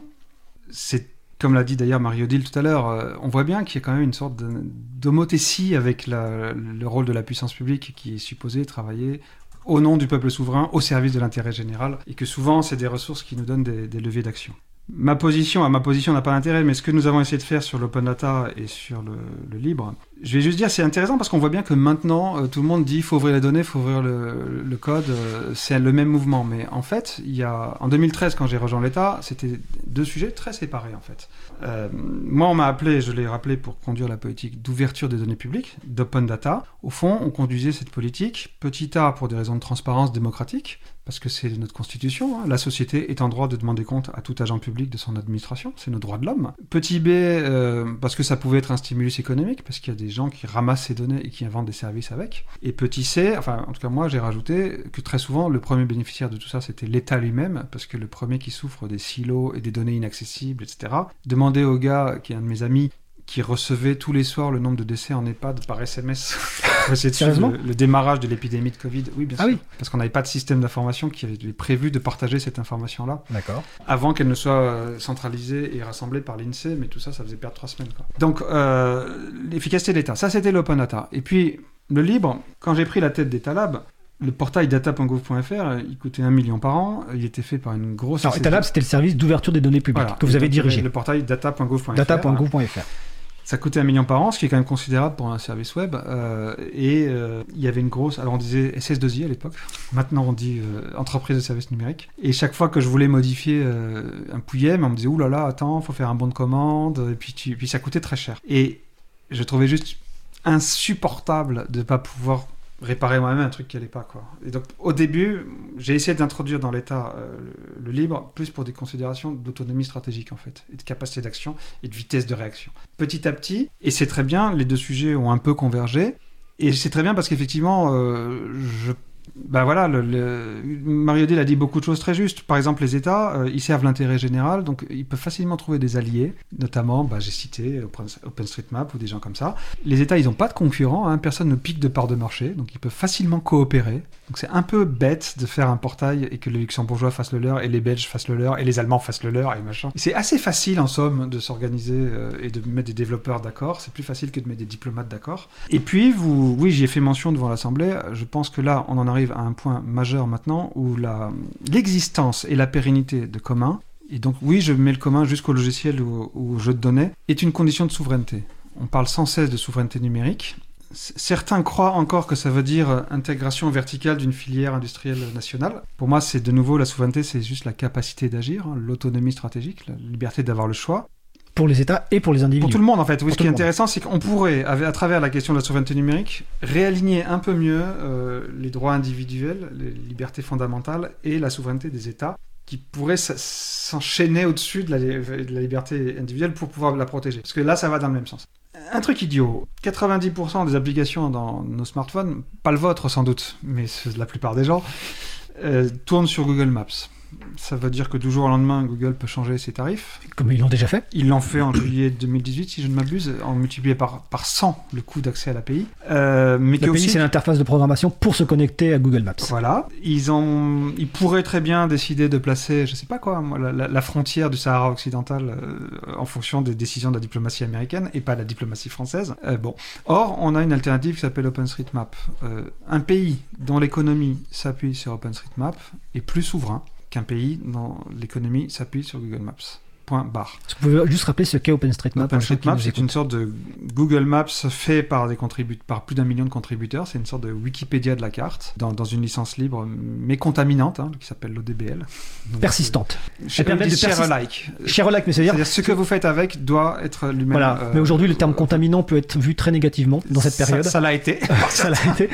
c'est comme l'a dit d'ailleurs Marie-Odile tout à l'heure, euh, on voit bien qu'il y a quand même une sorte d'homothétie avec le rôle de la puissance publique qui est supposé travailler au nom du peuple souverain, au service de l'intérêt général, et que souvent c'est des ressources qui nous donnent des, leviers d'action. Ma position, ma position n'a pas d'intérêt, mais ce que nous avons essayé de faire sur l'open data et sur le, libre, je vais juste dire c'est intéressant parce qu'on voit bien que maintenant euh, tout le monde dit il faut ouvrir les données, il faut ouvrir le, le code, euh, c'est le même mouvement. Mais en fait, il y a en 2013 quand j'ai rejoint l'État, c'était deux sujets très séparés en fait. Euh, moi, on m'a appelé, je l'ai rappelé, pour conduire la politique d'ouverture des données publiques, d'open data. Au fond, on conduisait cette politique petit a pour des raisons de transparence démocratique, parce que c'est notre constitution. hein. La société est en droit de demander compte à tout agent public de son administration, c'est nos droits de l'homme. Petit b, euh, parce que ça pouvait être un stimulus économique, parce qu'il y a des gens qui ramassent ces données et qui inventent des services avec. Et petit c, enfin, en tout cas, moi, j'ai rajouté que très souvent, le premier bénéficiaire de tout ça, c'était l'État lui-même, parce que le premier qui souffre des silos et des données inaccessibles, etc. Demandez au gars, qui est un de mes amis, qui recevait tous les soirs le nombre de décès en EHPAD par SMS Sérieusement le, le démarrage de l'épidémie de Covid. Oui, bien Ah sûr. oui. Parce qu'on n'avait pas de système d'information qui avait prévu de partager cette information-là D'accord. avant qu'elle ne soit euh, centralisée et rassemblée par l'INSEE, mais tout ça, ça faisait perdre trois semaines. Quoi. Donc, euh, l'efficacité de l'État, ça c'était l'open data. Et puis, le libre, quand j'ai pris la tête d'État Lab, le portail data.gouv.fr, il coûtait un million par an, il était fait par une grosse... Alors, Etalab, c'était le service d'ouverture des données publiques Voilà. que vous avez dirigé. Le portail data.gouv.fr. Data.gouv.fr. Ça coûtait un million par an, ce qui est quand même considérable pour un service web. euh, et euh, il y avait une grosse. Alors on disait SS2I à l'époque. Maintenant on dit euh, entreprise de services numériques. Et chaque fois que je voulais modifier un pouillem, on me disait oulala, là là, attends, faut faire un bon de commande. Et puis, tu... puis ça coûtait très cher. Et je trouvais juste insupportable de pas pouvoir réparer moi-même un truc qui allait pas quoi. Et donc au début, j'ai essayé d'introduire dans l'État euh, le, le libre plus pour des considérations d'autonomie stratégique en fait, et de capacité d'action et de vitesse de réaction. Petit à petit, et c'est très bien, les deux sujets ont un peu convergé. Et c'est très bien parce qu'effectivement, euh, je ben voilà, le... Mario-Odile a dit beaucoup de choses très justes. Par exemple, les États, euh, ils servent l'intérêt général, donc ils peuvent facilement trouver des alliés, notamment, ben, j'ai cité Open- OpenStreetMap ou des gens comme ça. Les États, ils n'ont pas de concurrents, hein, personne ne pique de part de marché, donc ils peuvent facilement coopérer. Donc c'est un peu bête de faire un portail et que les Luxembourgeois fassent le leur, et les Belges fassent le leur, et les Allemands fassent le leur, et machin. C'est assez facile, en somme, de s'organiser euh, et de mettre des développeurs d'accord. C'est plus facile que de mettre des diplomates d'accord. Et puis, vous, oui, j'y ai fait mention devant l'Assemblée. Je pense que là, on en arrive à un point majeur maintenant où l'existence et la pérennité de commun, et donc oui, je mets le commun jusqu'au logiciel ou, au jeu de données, est une condition de souveraineté. On parle sans cesse de souveraineté numérique. Certains croient encore que ça veut dire intégration verticale d'une filière industrielle nationale. Pour moi, c'est de nouveau la souveraineté, c'est juste la capacité d'agir, hein, l'autonomie stratégique, la liberté d'avoir le choix. Pour les États et pour les individus. Pour tout le monde, en fait. Oui, Pour ce qui est intéressant, c'est qu'on pourrait, à travers la question de la souveraineté numérique, réaligner un peu mieux euh, les droits individuels, les libertés fondamentales et la souveraineté des États, qui pourraient s'enchaîner au-dessus de la, de la liberté individuelle pour pouvoir la protéger. Parce que là, ça va dans le même sens. Un truc idiot, 90% des applications dans nos smartphones, pas le vôtre sans doute, mais la plupart des gens, euh, tournent sur Google Maps. Ça veut dire que du jour au lendemain, Google peut changer ses tarifs. Comme ils l'ont déjà fait. Ils l'ont fait en juillet 2018, si je ne m'abuse, en multiplié par, par 100 le coût d'accès à l'API. Euh, mais L'API, aussi... c'est l'interface de programmation pour se connecter à Google Maps. Voilà, ils ont, ils pourraient très bien décider de placer, je sais pas quoi, la, la- la frontière du Sahara occidental euh, en fonction des décisions de la diplomatie américaine et pas de la diplomatie française. Euh, bon, or on a une alternative qui s'appelle OpenStreetMap. Euh, un pays dont l'économie s'appuie sur OpenStreetMap est plus souverain qu'un pays dont l'économie s'appuie sur Google Maps. Point barre. Vous pouvez juste rappeler ce qu'est OpenStreetMap OpenStreetMap, c'est une sorte de Google Maps fait par, des par plus d'un million de contributeurs. C'est une sorte de Wikipédia de la carte, dans, dans une licence libre, mais contaminante, hein, qui s'appelle l'ODBL. Persistante. euh, Elle permet de share alike. Sharelike, mais c'est-à-dire ce que vous faites avec doit être lui-même. Voilà. euh, Mais aujourd'hui, le terme contaminant peut être vu très négativement dans cette période. Ça l'a été. Ça l'a été.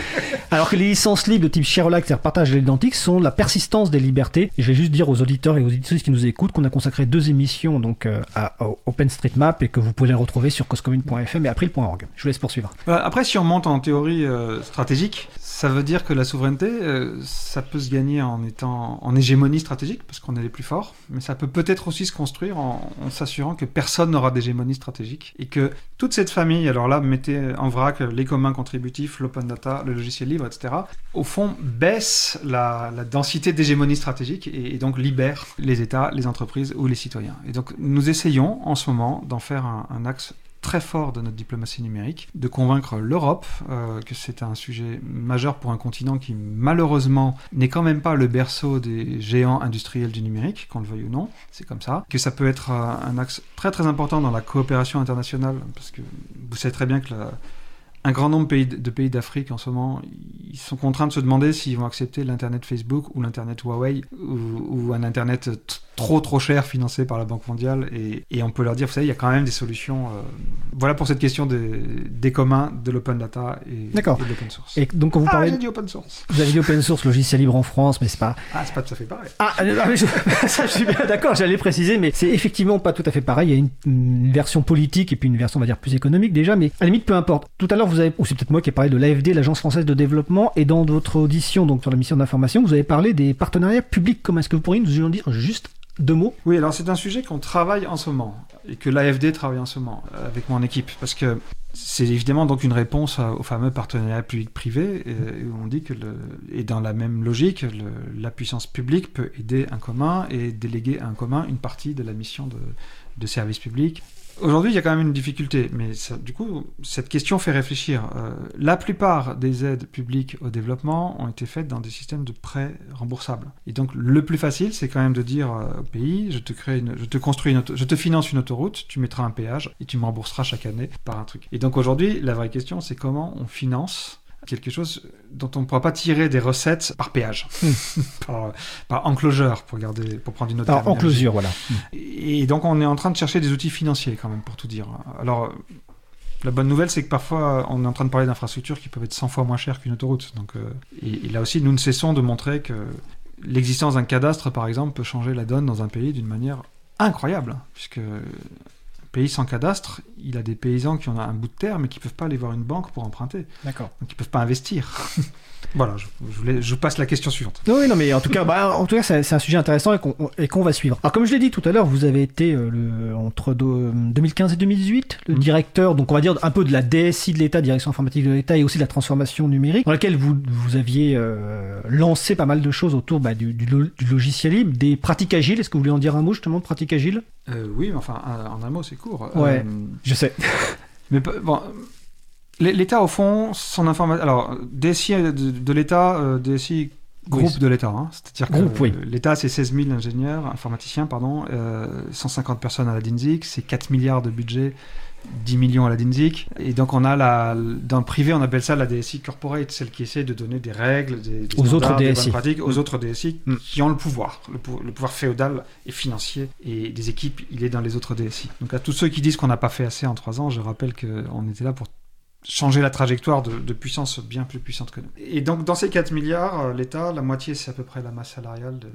Alors que les licences libres de type Sharelike, c'est-à-dire partage à l'identique, sont la persistance des libertés. Et je vais juste dire aux auditeurs et aux auditrices qui nous écoutent qu'on a consacré deux émissions donc euh, à, OpenStreetMap et que vous pouvez retrouver sur coscommune.fm et april.org. Je vous laisse poursuivre. Voilà, Après, si on monte en théorie euh, stratégique, ça veut dire que la souveraineté, euh, ça peut se gagner en étant en hégémonie stratégique, parce qu'on est les plus forts, mais ça peut peut-être aussi se construire en, s'assurant que personne n'aura d'hégémonie stratégique, et que toute cette famille, alors là, mettez en vrac les communs contributifs, l'open data, le logiciel libre, etc., au fond, baisse la, densité d'hégémonie stratégique, et, donc libère les États, les entreprises ou les citoyens. Et donc, nous essayons en ce moment d'en faire un axe très fort de notre diplomatie numérique, de convaincre l'Europe euh, que c'est un sujet majeur pour un continent qui malheureusement n'est quand même pas le berceau des géants industriels du numérique, qu'on le veuille ou non, c'est comme ça, que ça peut être euh, un axe très très important dans la coopération internationale, parce que vous savez très bien que la- un grand nombre de pays, d'Afrique en ce moment, ils sont contraints de se demander s'ils vont accepter l'Internet Facebook ou l'Internet Huawei ou, ou un Internet trop trop cher financé par la Banque mondiale. Et, et on peut leur dire, vous savez, il y a quand même des solutions. euh, voilà pour cette question des, des communs, de l'open data et, et de l'open source. Et donc, quand vous Ah, parlez, j'ai dit open source. vous avez dit open source, logiciel libre en France, mais c'est pas. Ah, c'est pas tout à fait pareil. Ah, ah, mais je... ça, je suis bien d'accord, j'allais préciser, mais c'est effectivement pas tout à fait pareil. Il y a une, une version politique et puis une version, on va dire, plus économique déjà, mais à la limite, peu importe. Tout à l'heure, vous c'est peut-être moi qui ai parlé de l'AFD, l'Agence française de développement, et dans votre audition, donc sur la mission d'information, vous avez parlé des partenariats publics communs. Est-ce que vous pourriez nous en dire juste deux mots? Oui, alors c'est un sujet qu'on travaille en ce moment et que l'AFD travaille en ce moment euh, avec mon équipe parce que c'est évidemment donc une réponse au fameux partenariat public-privé où on dit que et dans la même logique, la puissance publique peut aider un commun et déléguer à un commun une partie de la mission de, de service public. Aujourd'hui, il y a quand même une difficulté, mais ça- du coup, cette question fait réfléchir. Euh, la plupart des aides publiques au développement ont été faites dans des systèmes de prêts remboursables. Et donc, le plus facile, c'est quand même de dire euh, au pays, je te crée, une, je te construis, une auto- je te finance une autoroute, tu mettras un péage et tu me rembourseras chaque année par un truc. Et donc aujourd'hui, la vraie question, c'est comment on finance quelque chose dont on ne pourra pas tirer des recettes par péage, par, par enclosure, pour garder, pour prendre une autre. Alors, en terminologie. closure, voilà. Et donc on est en train de chercher des outils financiers quand même pour tout dire. Alors la bonne nouvelle c'est que parfois on est en train de parler d'infrastructures qui peuvent être 100 fois moins chères qu'une autoroute. Donc, euh, et, et là aussi nous ne cessons de montrer que l'existence d'un cadastre par exemple peut changer la donne dans un pays d'une manière incroyable. Puisque pays sans cadastre, il a des paysans qui ont un bout de terre mais qui peuvent pas aller voir une banque pour emprunter. D'accord. Donc ils peuvent pas investir. Voilà, je, je, voulais, je passe la question suivante. Oui, non, mais en tout cas, bah, en tout cas, c'est un sujet intéressant et qu'on va suivre. Alors, comme je l'ai dit tout à l'heure, vous avez été euh, le, entre do- 2015 et 2018 le Mhm. directeur, donc on va dire un peu de la DSI de l'État, direction informatique de l'État, et aussi de la transformation numérique, dans laquelle vous, vous aviez euh, lancé pas mal de choses autour bah, du, du lo- du logiciel libre, des pratiques agiles. Est-ce que vous voulez en dire un mot justement de pratiques agiles? Euh, oui, mais enfin, en un mot, c'est court. Ouais. Je sais. Mais bon, l'État, au fond, son information. Alors, DSI de, de l'État, euh, DSI groupe Oui. de l'État. hein. C'est-à-dire que Groupe, oui. l'État, c'est 16 000 ingénieurs, informaticiens, pardon, euh, 150 personnes à la DINSIC, c'est 4 milliards de budget 10 millions à la DINSIC. Et donc, on a la, dans le privé, on appelle ça la DSI corporate, celle qui essaie de donner des règles, des, des Aux autres standards, des bonnes pratiques aux Mm. autres DSI Mm. qui ont le pouvoir, le, pou- le pouvoir féodal et financier. Et des équipes, il est dans les autres DSI. Donc, à tous ceux qui disent qu'on n'a pas fait assez en trois ans, je rappelle qu'on était là pour changer la trajectoire de, puissance bien plus puissante que nous. Et donc, dans ces 4 milliards, euh, l'État, la moitié, c'est à peu près la masse salariale de-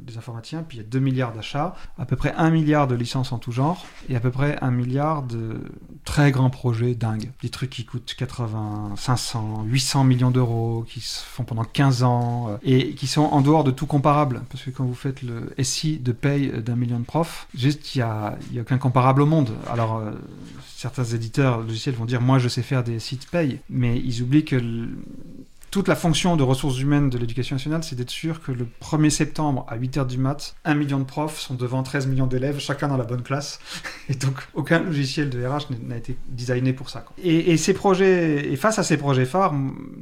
des informaticiens, puis il y a 2 milliards d'achats, à peu près 1 milliard de licences en tout genre, et à peu près 1 milliard de très grands projets dingues. Des trucs qui coûtent 80, 500, 800 millions d'euros, qui se font pendant 15 ans, euh, et qui sont en dehors de tout comparable. Parce que quand vous faites le SI de paye d'un million de profs, juste, il n'y a, y a aucun comparable au monde. Alors, euh, certains éditeurs logiciels vont dire moi je sais faire des sites paye, mais ils oublient que toute la fonction de ressources humaines de l'éducation nationale, c'est d'être sûr que le 1er septembre à 8h du mat, 1 million de profs sont devant 13 millions d'élèves, chacun dans la bonne classe. Et donc aucun logiciel de RH n'a- été designé pour ça. Et, et ces projets, et face à ces projets phares,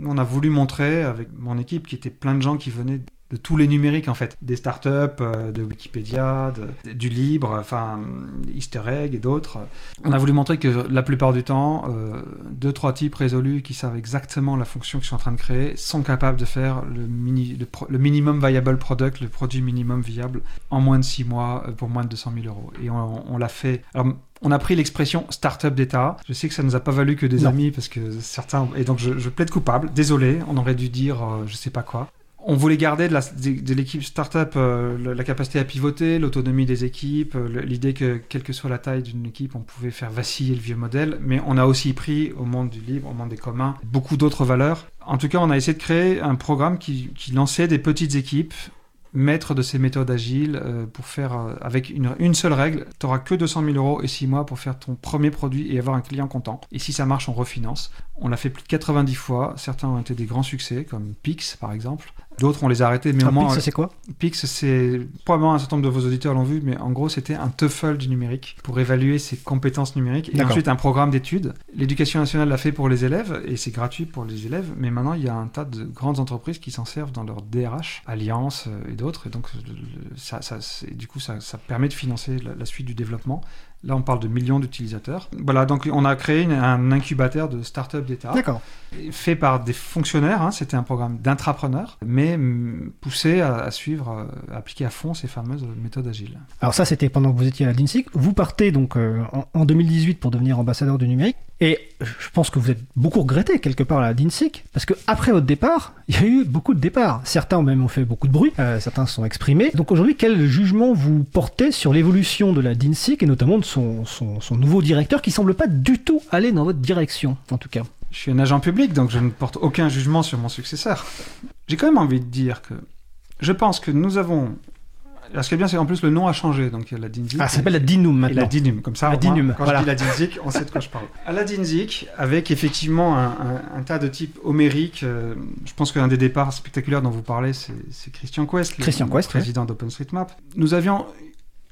on a voulu montrer avec mon équipe qui était plein de gens qui venaient de tous les numériques en fait, des startups, euh, de Wikipédia, de- du libre, enfin Easter egg et d'autres. On a voulu montrer que la plupart du temps, euh, deux trois types résolus qui savent exactement la fonction qu'ils sont en train de créer sont capables de faire le, mini, le, pro- le minimum viable product, le produit minimum viable en moins de six mois euh, pour moins de 200 000 euros. Et on, on l'a fait. Alors, on a pris l'expression start-up d'État. Je sais que ça nous a pas valu que des Non. amis parce que certains. Et donc je, je plaide coupable. Désolé, on aurait dû dire euh, je sais pas quoi. On voulait garder de l'équipe startup euh, la capacité à pivoter, l'autonomie des équipes, euh, l'idée que quelle que soit la taille d'une équipe, on pouvait faire vaciller le vieux modèle. Mais on a aussi pris au monde du libre, au monde des communs, beaucoup d'autres valeurs. En tout cas, on a essayé de créer un programme qui, lançait des petites équipes maître de ces méthodes agiles euh, pour faire avec une, une seule règle, tu n'auras que 200 000 euros et 6 mois pour faire ton premier produit et avoir un client content. Et si ça marche, on refinance. On l'a fait plus de 90 fois. Certains ont été des grands succès, comme Pix par exemple. D'autres, on les a arrêtés, mais au Ah, moins. Pix, c'est quoi? Pix, c'est probablement un certain nombre de vos auditeurs l'ont vu, mais en gros, c'était un TOEFL du numérique pour évaluer ses compétences numériques et ensuite un programme d'études. L'éducation nationale l'a fait pour les élèves et c'est gratuit pour les élèves, mais maintenant il y a un tas de grandes entreprises qui s'en servent dans leur DRH, Alliance euh, et d'autres, et donc ça, du coup, ça, ça permet de financer la, la suite du développement. Là, on parle de millions d'utilisateurs. Voilà, donc on a créé une- un incubateur de start-up d'État D'accord. fait par des fonctionnaires. hein, C'était un programme d'intrapreneurs, mais mm, poussé à, à suivre, euh, à appliquer à fond ces fameuses méthodes agiles. Alors ça, c'était pendant que vous étiez à la DINSIC. Vous partez donc euh, en, en 2018 pour devenir ambassadeur du numérique. Et je pense que vous êtes beaucoup regretté quelque part à la DINSIC, parce que après votre départ, il y a eu beaucoup de départs. Certains ont même fait beaucoup de bruit, euh, certains se sont exprimés. Donc aujourd'hui, quel jugement vous portez sur l'évolution de la DINSIC et notamment de son, son, son nouveau directeur qui semble pas du tout aller dans votre direction, en tout cas Je suis un agent public, donc je ne porte aucun jugement sur mon successeur. J'ai quand même envie de dire que je pense que nous avons... Alors, ce qui est bien, c'est qu'en plus le nom a changé, donc il y a la DINSIC. Ah, ça s'appelle la DINUM Et maintenant. la DINUM, comme ça, La moins, DINUM, quand voilà. je dis la DINSIC, on sait de quoi je parle. À la DINSIC, avec effectivement un, un- un tas de types homériques, euh, je pense qu'un des départs spectaculaires dont vous parlez, c'est c'est Christian Quest, le Christian Quest, président d'OpenStreetMap. Nous avions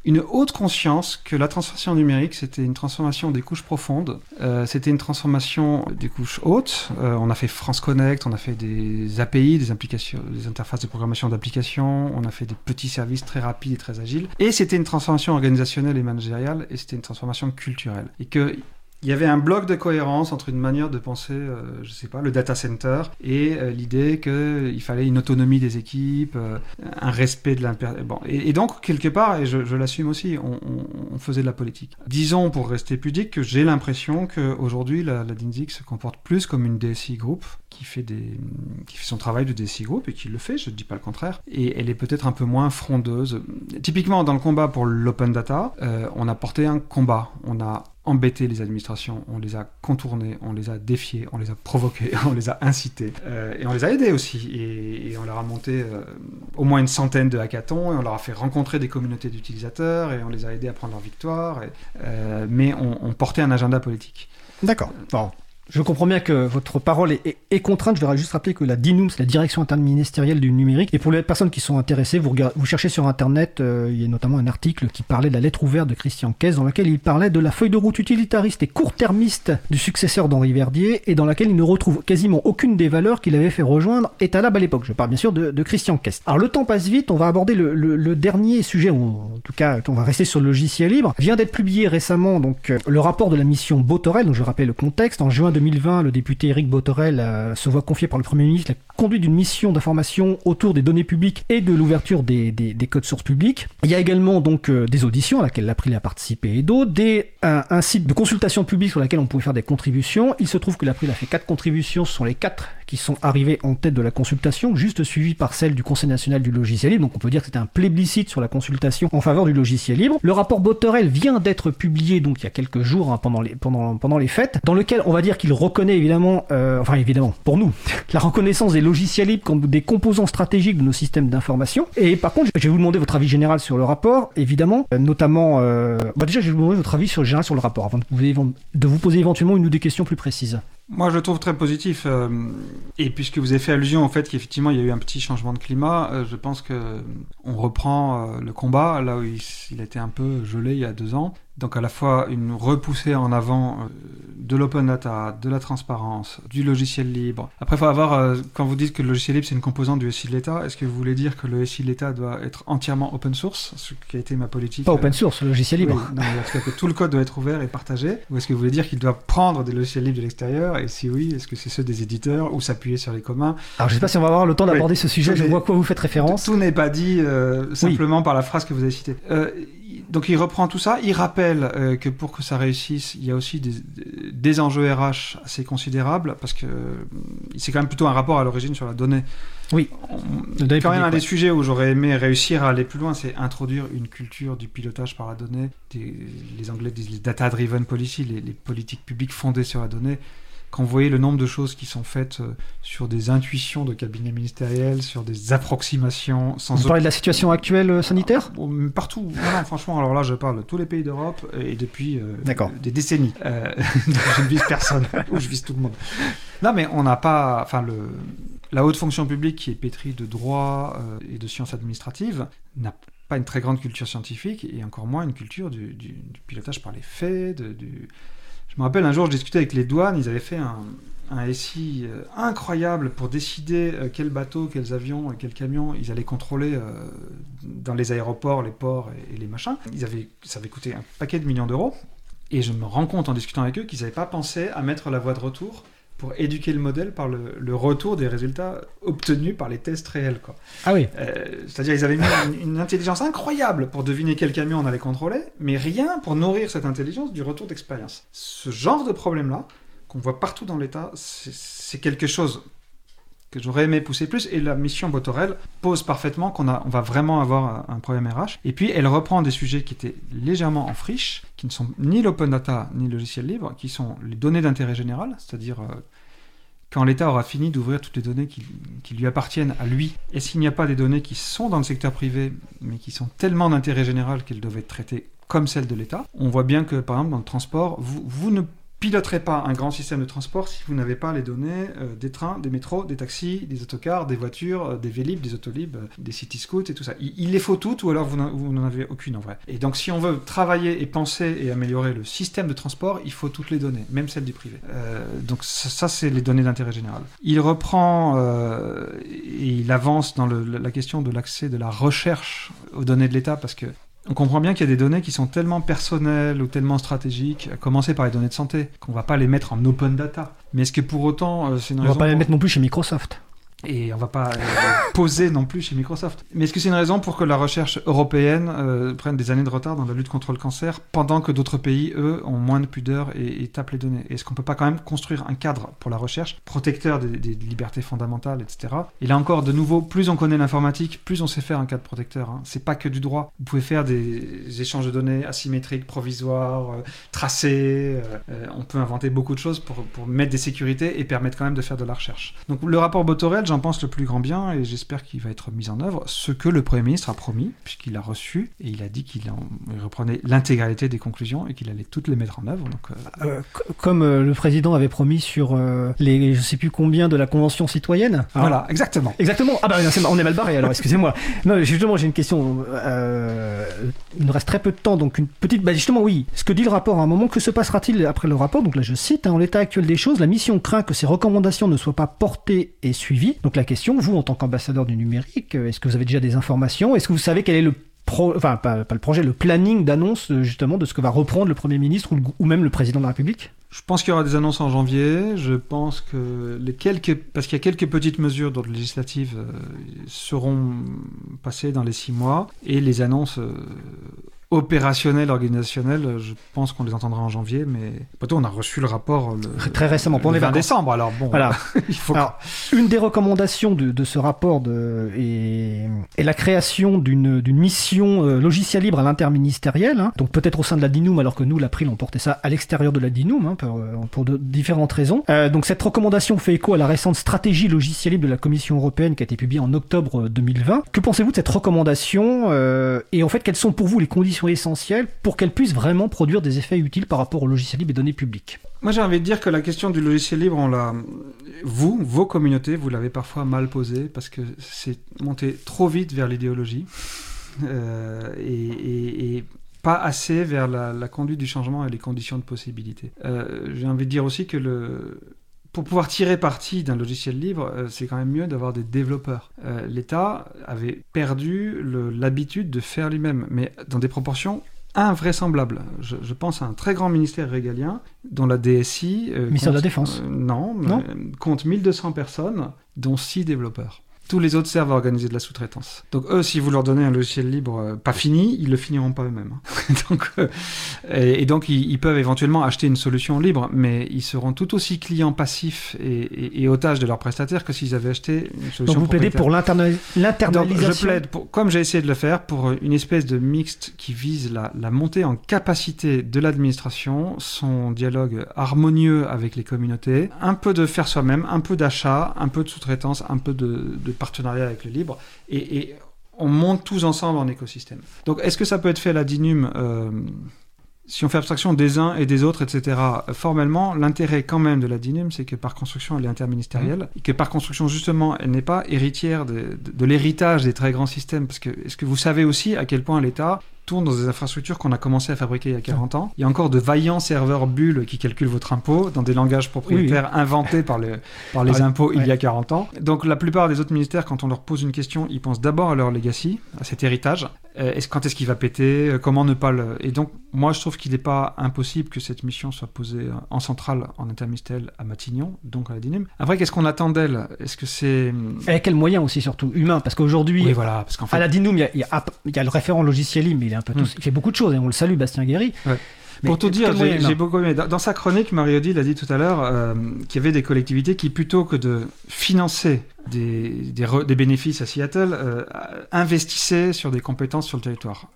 une haute conscience que la transformation numérique, c'était une transformation des couches profondes, euh, c'était une transformation des couches hautes. Euh, on a fait France Connect, on a fait des API, des, des interfaces de programmation d'applications, on a fait des petits services très rapides et très agiles. Et c'était une transformation organisationnelle et managériale, et c'était une transformation culturelle. Et que il y avait un bloc de cohérence entre une manière de penser, euh, je sais pas, le data center et euh, l'idée qu'il fallait une autonomie des équipes, euh, un respect de l'impér... Bon. Et, donc, quelque part, et je, l'assume aussi, on, faisait de la politique. Disons, pour rester pudique, que j'ai l'impression qu'aujourd'hui, la, la DINSIC se comporte plus comme une DSI Group qui fait, son travail de DSI Group et qui le fait, je ne dis pas le contraire. Et elle est peut-être un peu moins frondeuse. Typiquement, dans le combat pour l'open data, euh, on a porté un combat. On a embêté les administrations, on les a contournées, on les a défiées, on les a provoquées, on les a incitées, euh, et on les a aidés aussi. Et, on leur a monté euh, au moins une centaine de hackathons, et on leur a fait rencontrer des communautés d'utilisateurs, et on les a aidés à prendre leur victoire. euh, mais on, portait un agenda politique. D'accord. Je comprends bien que votre parole est, contrainte. Je voudrais juste rappeler que la DINUM, c'est la Direction interministérielle du numérique. Et pour les personnes qui sont intéressées, vous, cherchez sur Internet, euh, il y a notamment un article qui parlait de la lettre ouverte de Christian Kess, dans laquelle il parlait de la feuille de route utilitariste et court-termiste du successeur d'Henri Verdier, et dans laquelle il ne retrouve quasiment aucune des valeurs qu'il avait fait rejoindre Etalab à l'époque. Je parle bien sûr de, Christian Kess. Alors le temps passe vite, on va aborder le, dernier sujet, en tout cas, on va rester sur le logiciel libre. Vient d'être publié récemment donc euh, le rapport de la mission Botorel, donc je rappelle le contexte. En juin 2020, le député Éric Botorel euh, se voit confier par le Premier ministre d'une mission d'information autour des données publiques et de l'ouverture des, codes sources publics. Il y a également donc euh, des auditions à laquelle l'April a participé et d'autres, un, un, site de consultation publique sur laquelle on pouvait faire des contributions. Il se trouve que l'April a fait quatre contributions, ce sont les quatre qui sont arrivées en tête de la consultation, juste suivies par celle du Conseil national du logiciel libre. Donc on peut dire que c'était un plébiscite sur la consultation en faveur du logiciel libre. Le rapport Botorel vient d'être publié donc il y a quelques jours hein, pendant, les, pendant, pendant les fêtes, dans lequel on va dire qu'il reconnaît évidemment, euh, enfin évidemment pour nous, la reconnaissance des logiciels libres comme des composants stratégiques de nos systèmes d'information. Et par contre, je vais vous demander votre avis général sur le rapport, évidemment, euh, notamment, euh, bah déjà je vais vous demander votre avis sur, général sur le rapport, avant de vous, de vous poser éventuellement une ou des questions plus précises. Moi, je le trouve très positif. Euh, et puisque vous avez fait allusion au fait qu'effectivement, il y a eu un petit changement de climat, euh, je pense que on reprend euh, le combat là où il, été un peu gelé il y a deux ans. Donc à la fois une repoussée en avant euh, de l'open data, de la transparence, du logiciel libre. Après, il faut avoir, euh, quand vous dites que le logiciel libre c'est une composante du SI de l'État, est-ce que vous voulez dire que le SI de l'État doit être entièrement open source, ce qui a été ma politique Pas open source, le logiciel libre. non, est-ce que tout le code doit être ouvert et partagé Ou est-ce que vous voulez dire qu'il doit prendre des logiciels libres de l'extérieur Et si oui, est-ce que c'est ceux des éditeurs ou s'appuyer sur les communs Alors je ne sais pas si on va avoir le temps d'aborder ce sujet, je vois à quoi vous faites référence. Tout, n'est pas dit euh, simplement par la phrase que vous avez citée donc il reprend tout ça, il rappelle euh, que pour que ça réussisse, il y a aussi des, enjeux RH assez considérables, parce que euh, c'est quand même plutôt un rapport à l'origine sur la donnée. Oui. C'est quand même un des sujets où j'aurais aimé réussir à aller plus loin, c'est introduire une culture du pilotage par la donnée. les Anglais disent les data-driven policy, les, les politiques publiques fondées sur la donnée quand vous voyez le nombre de choses qui sont faites euh, sur des intuitions de cabinet ministériel, sur des approximations sans... Vous parlez de la situation actuelle euh, sanitaire? Ah, Partout. Non, franchement, alors là, je parle de tous les pays d'Europe et depuis euh, des décennies. je ne vise personne, ou je vise tout le monde. Non, mais on n'a pas... Enfin, le... La haute fonction publique qui est pétrie de droit et de sciences administratives n'a pas une très grande culture scientifique et encore moins une culture du, pilotage par les faits, du je me rappelle un jour, je discutais avec les douanes, ils avaient fait un, un SI euh, incroyable pour décider euh, quels bateaux, quels avions, quels camions ils allaient contrôler euh, dans les aéroports, les ports et, les machins. Ils avaient, ça avait coûté un paquet de millions d'euros. Et je me rends compte en discutant avec eux qu'ils n'avaient pas pensé à mettre la voie de retour pour éduquer le modèle par le, retour des résultats obtenus par les tests réels. Quoi. Ah oui. Euh, c'est-à-dire ils avaient mis une, intelligence incroyable pour deviner quel camion on allait contrôler, mais rien pour nourrir cette intelligence du retour d'expérience. Ce genre de problème-là, qu'on voit partout dans l'État, c'est quelque chose que j'aurais aimé pousser plus. Et la mission Botorel pose parfaitement qu'on on va vraiment avoir un problème RH. Et puis, elle reprend des sujets qui étaient légèrement en friche, qui ne sont ni l'open data ni le logiciel libre, qui sont les données d'intérêt général, c'est-à-dire euh, quand l'État aura fini d'ouvrir toutes les données qui, lui appartiennent à lui, et s'il n'y a pas des données qui sont dans le secteur privé, mais qui sont tellement d'intérêt général qu'elles doivent être traitées comme celles de l'État, on voit bien que, par exemple, dans le transport, vous, vous ne piloterez pas un grand système de transport si vous n'avez pas les données euh, des trains, des métros, des taxis, des autocars, des voitures, euh, des vélib, des autolib, euh, des city scouts et tout ça. Il, les faut toutes ou alors vous n'en avez aucune en vrai. Et donc si on veut travailler et penser et améliorer le système de transport, il faut toutes les données, même celles du privé. donc ça, c'est les données d'intérêt général. Il reprend et il avance dans la question de l'accès de la recherche aux données de l'État parce que on comprend bien qu'il y a des données qui sont tellement personnelles ou tellement stratégiques, à commencer par les données de santé, qu'on va pas les mettre en open data. Mais est-ce que pour autant, euh, c'est une on raison... va pas les mettre non plus chez Microsoft. Et on va pas euh, poser non plus chez Microsoft. Mais est-ce que c'est une raison pour que la recherche européenne euh, prenne des années de retard dans la lutte contre le cancer, pendant que d'autres pays, eux, ont moins de pudeur et, tapent les données? Est-ce qu'on peut pas quand même construire un cadre pour la recherche, protecteur des, libertés fondamentales, etc. Et là encore, de nouveau, plus on connaît l'informatique, plus on sait faire un cadre protecteur. Hein. C'est pas que du droit. Vous pouvez faire des échanges de données asymétriques, provisoires, euh, tracés. on peut inventer beaucoup de choses pour, pour mettre des sécurités et permettre quand même de faire de la recherche. Donc le rapport Botorel, j'en pense le plus grand bien et j'espère qu'il va être mis en œuvre. Ce que le Premier ministre a promis, puisqu'il a reçu et il a dit qu'il reprenait l'intégralité des conclusions et qu'il allait toutes les mettre en œuvre. Donc, euh, euh, comme euh, le président avait promis sur les je sais plus combien de la Convention citoyenne. voilà, exactement. Exactement. Ah bah on est mal barré alors, excusez-moi. non, justement, j'ai une question. il nous reste très peu de temps, donc une petite. Bah justement, oui. Ce que dit le rapport à un moment, que se passera-t-il après le rapport? Donc là, je cite, hein, en l'état actuel des choses, la mission craint que ces recommandations ne soient pas portées et suivies. Donc la question, vous, en tant qu'ambassadeur du numérique, est-ce que vous avez déjà des informations? Est-ce que vous savez quel est le enfin pas, le projet, le planning d'annonce justement de ce que va reprendre le Premier ministre ou, même le Président de la République? Je pense qu'il y aura des annonces en janvier. Je pense que les quelques, parce qu'il y a quelques petites mesures d'ordre législative euh, seront passées dans les six mois et les annonces euh, opérationnels, organisationnels, je pense qu'on les entendra en janvier, mais plutôt on a reçu le rapport le, très récemment, pour le 20 décembre. Alors bon, voilà. il faut. une des recommandations de, de ce rapport de, est, est, la création d'une mission euh, logiciel libre à l'interministériel, hein. donc peut-être au sein de la DINUM, alors que nous, l'April, on portait ça à l'extérieur de la DINUM, hein, pour, euh, pour de différentes raisons. Euh, donc cette recommandation fait écho à la récente stratégie logiciel libre de la Commission européenne qui a été publiée en octobre 2020. Que pensez-vous de cette recommandation euh, et en fait quelles sont pour vous les conditions essentielles pour qu'elle puisse vraiment produire des effets utiles par rapport au logiciel libre et données publiques. Moi, j'ai envie de dire que la question du logiciel libre, vous, vos communautés, vous l'avez parfois mal posée parce que c'est monté trop vite vers l'idéologie euh, et, pas assez vers la, conduite du changement et les conditions de possibilité. Euh, j'ai envie de dire aussi que le, pour pouvoir tirer parti d'un logiciel libre, euh, c'est quand même mieux d'avoir des développeurs. Euh, L'État avait perdu l'habitude de faire lui-même, mais dans des proportions invraisemblables. Je, pense à un très grand ministère régalien dont la DSI... Euh, ministère de la Défense Non, non compte 1200 personnes, dont 6 développeurs. Tous les autres servent à organiser de la sous-traitance. Donc eux, si vous leur donnez un logiciel libre euh, pas fini, ils le finiront pas eux-mêmes. Hein. donc, euh, et, donc ils, peuvent éventuellement acheter une solution libre, mais ils seront tout aussi clients passifs et, otages de leurs prestataires que s'ils avaient acheté une solution. Donc vous plaidez pour l'internalisation. Je plaide, pour, comme j'ai essayé de le faire, pour une espèce de mixte qui vise la, la montée en capacité de l'administration, son dialogue harmonieux avec les communautés, un peu de faire soi-même, un peu d'achat, un peu de sous-traitance, un peu de, de partenariat avec le libre, et, on monte tous ensemble en écosystème. Donc est-ce que ça peut être fait à la DINUM euh, si on fait abstraction des uns et des autres, etc., formellement, l'intérêt quand même de la DINUM, c'est que par construction, elle est interministérielle, mmh. et que par construction, justement, elle n'est pas héritière de, de l'héritage des très grands systèmes. Parce que, est-ce que vous savez aussi à quel point l'État tourne dans des infrastructures qu'on a commencé à fabriquer il y a 40 ans. Il y a encore de vaillants serveurs bulles qui calculent votre impôt dans des langages propriétaires inventés par, le, par les impôts il y a 40 ans. Donc la plupart des autres ministères, quand on leur pose une question, ils pensent d'abord à leur legacy, à cet héritage. Euh, est quand est-ce qu'il va péter euh, Comment ne pas le... Et donc moi je trouve qu'il n'est pas impossible que cette mission soit posée en centrale, en interministériel à Matignon, donc à la DINUM. Après, qu'est-ce qu'on attend d'elle? Est-ce que c'est... Avec quels moyens aussi surtout Humain, parce qu'aujourd'hui, voilà, parce qu'en fait... à la DINUM, il y, y, a le référent logiciel mais il, est un peu hmm. il fait beaucoup de choses, et on le salue, Bastien Guéry. Pour tout dire, j'ai beaucoup aimé. Dans, sa chronique, Mario Di l'a dit tout à l'heure, euh, qu'il y avait des collectivités qui, plutôt que de financer des, des, bénéfices à Seattle, euh, investissaient sur des compétences sur le territoire.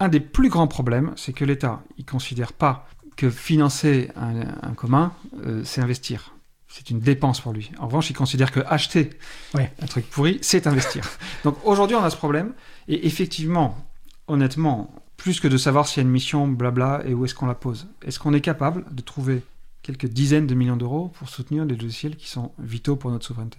un des plus grands problèmes, c'est que l'État, il considère pas que financer un, commun, euh, c'est investir c'est une dépense pour lui. En revanche, il considère que acheter un truc pourri, c'est investir. Donc aujourd'hui, on a ce problème. Et effectivement, honnêtement, plus que de savoir s'il y a une mission, blabla, et où est-ce qu'on la pose. Est-ce qu'on est capable de trouver quelques dizaines de millions d'euros pour soutenir des logiciels qui sont vitaux pour notre souveraineté?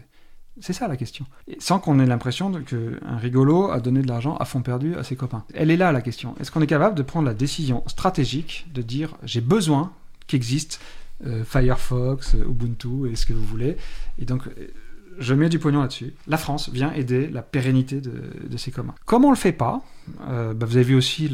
C'est ça la question. sans qu'on ait l'impression qu'un rigolo a donné de l'argent à fond perdu à ses copains. Elle est là la question. Est-ce qu'on est capable de prendre la décision stratégique de dire j'ai besoin qu'existe euh, Firefox, Ubuntu et ce que vous voulez. Et donc je mets du pognon là-dessus. La France vient aider la pérennité de, ces communs. Comme on le fait pas, euh, bah, vous avez vu aussi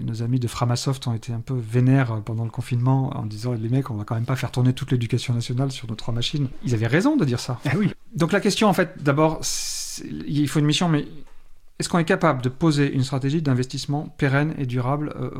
nos amis de Framasoft ont été un peu vénères pendant le confinement en disant les mecs, on va quand même pas faire tourner toute l'éducation nationale sur nos trois machines. Ils avaient raison de dire ça. Ah oui. Donc la question en fait, d'abord, il faut une mission, mais est-ce qu'on est capable de poser une stratégie d'investissement pérenne et durable euh,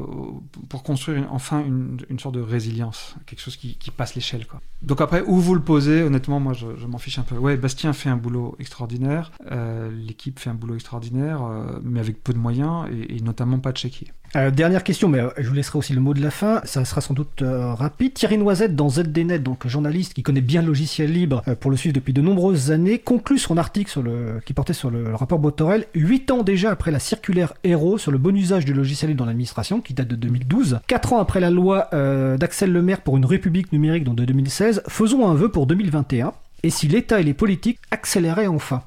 pour construire enfin une, sorte de résilience, quelque chose qui, passe l'échelle Donc après, où vous le posez, honnêtement, moi je, m'en fiche un peu. Ouais, Bastien fait un boulot extraordinaire, euh, l'équipe fait un boulot extraordinaire, euh, mais avec peu de moyens et, notamment pas de chéquier. Euh, dernière question, mais euh, je vous laisserai aussi le mot de la fin. Ça sera sans doute euh, rapide. Thierry Noisette, dans ZDNet, donc journaliste qui connaît bien le logiciel libre pour le suivre depuis de nombreuses années, conclut son article sur le, qui portait sur le, rapport Botorel, huit ans déjà après la circulaire Héros sur le bon usage du logiciel libre dans l'administration, qui date de 2012, quatre ans après la loi d'Axel Lemaire pour une république numérique, donc de 2016, faisons un vœu pour 2021. Et si l'État et les politiques accéléraient enfin?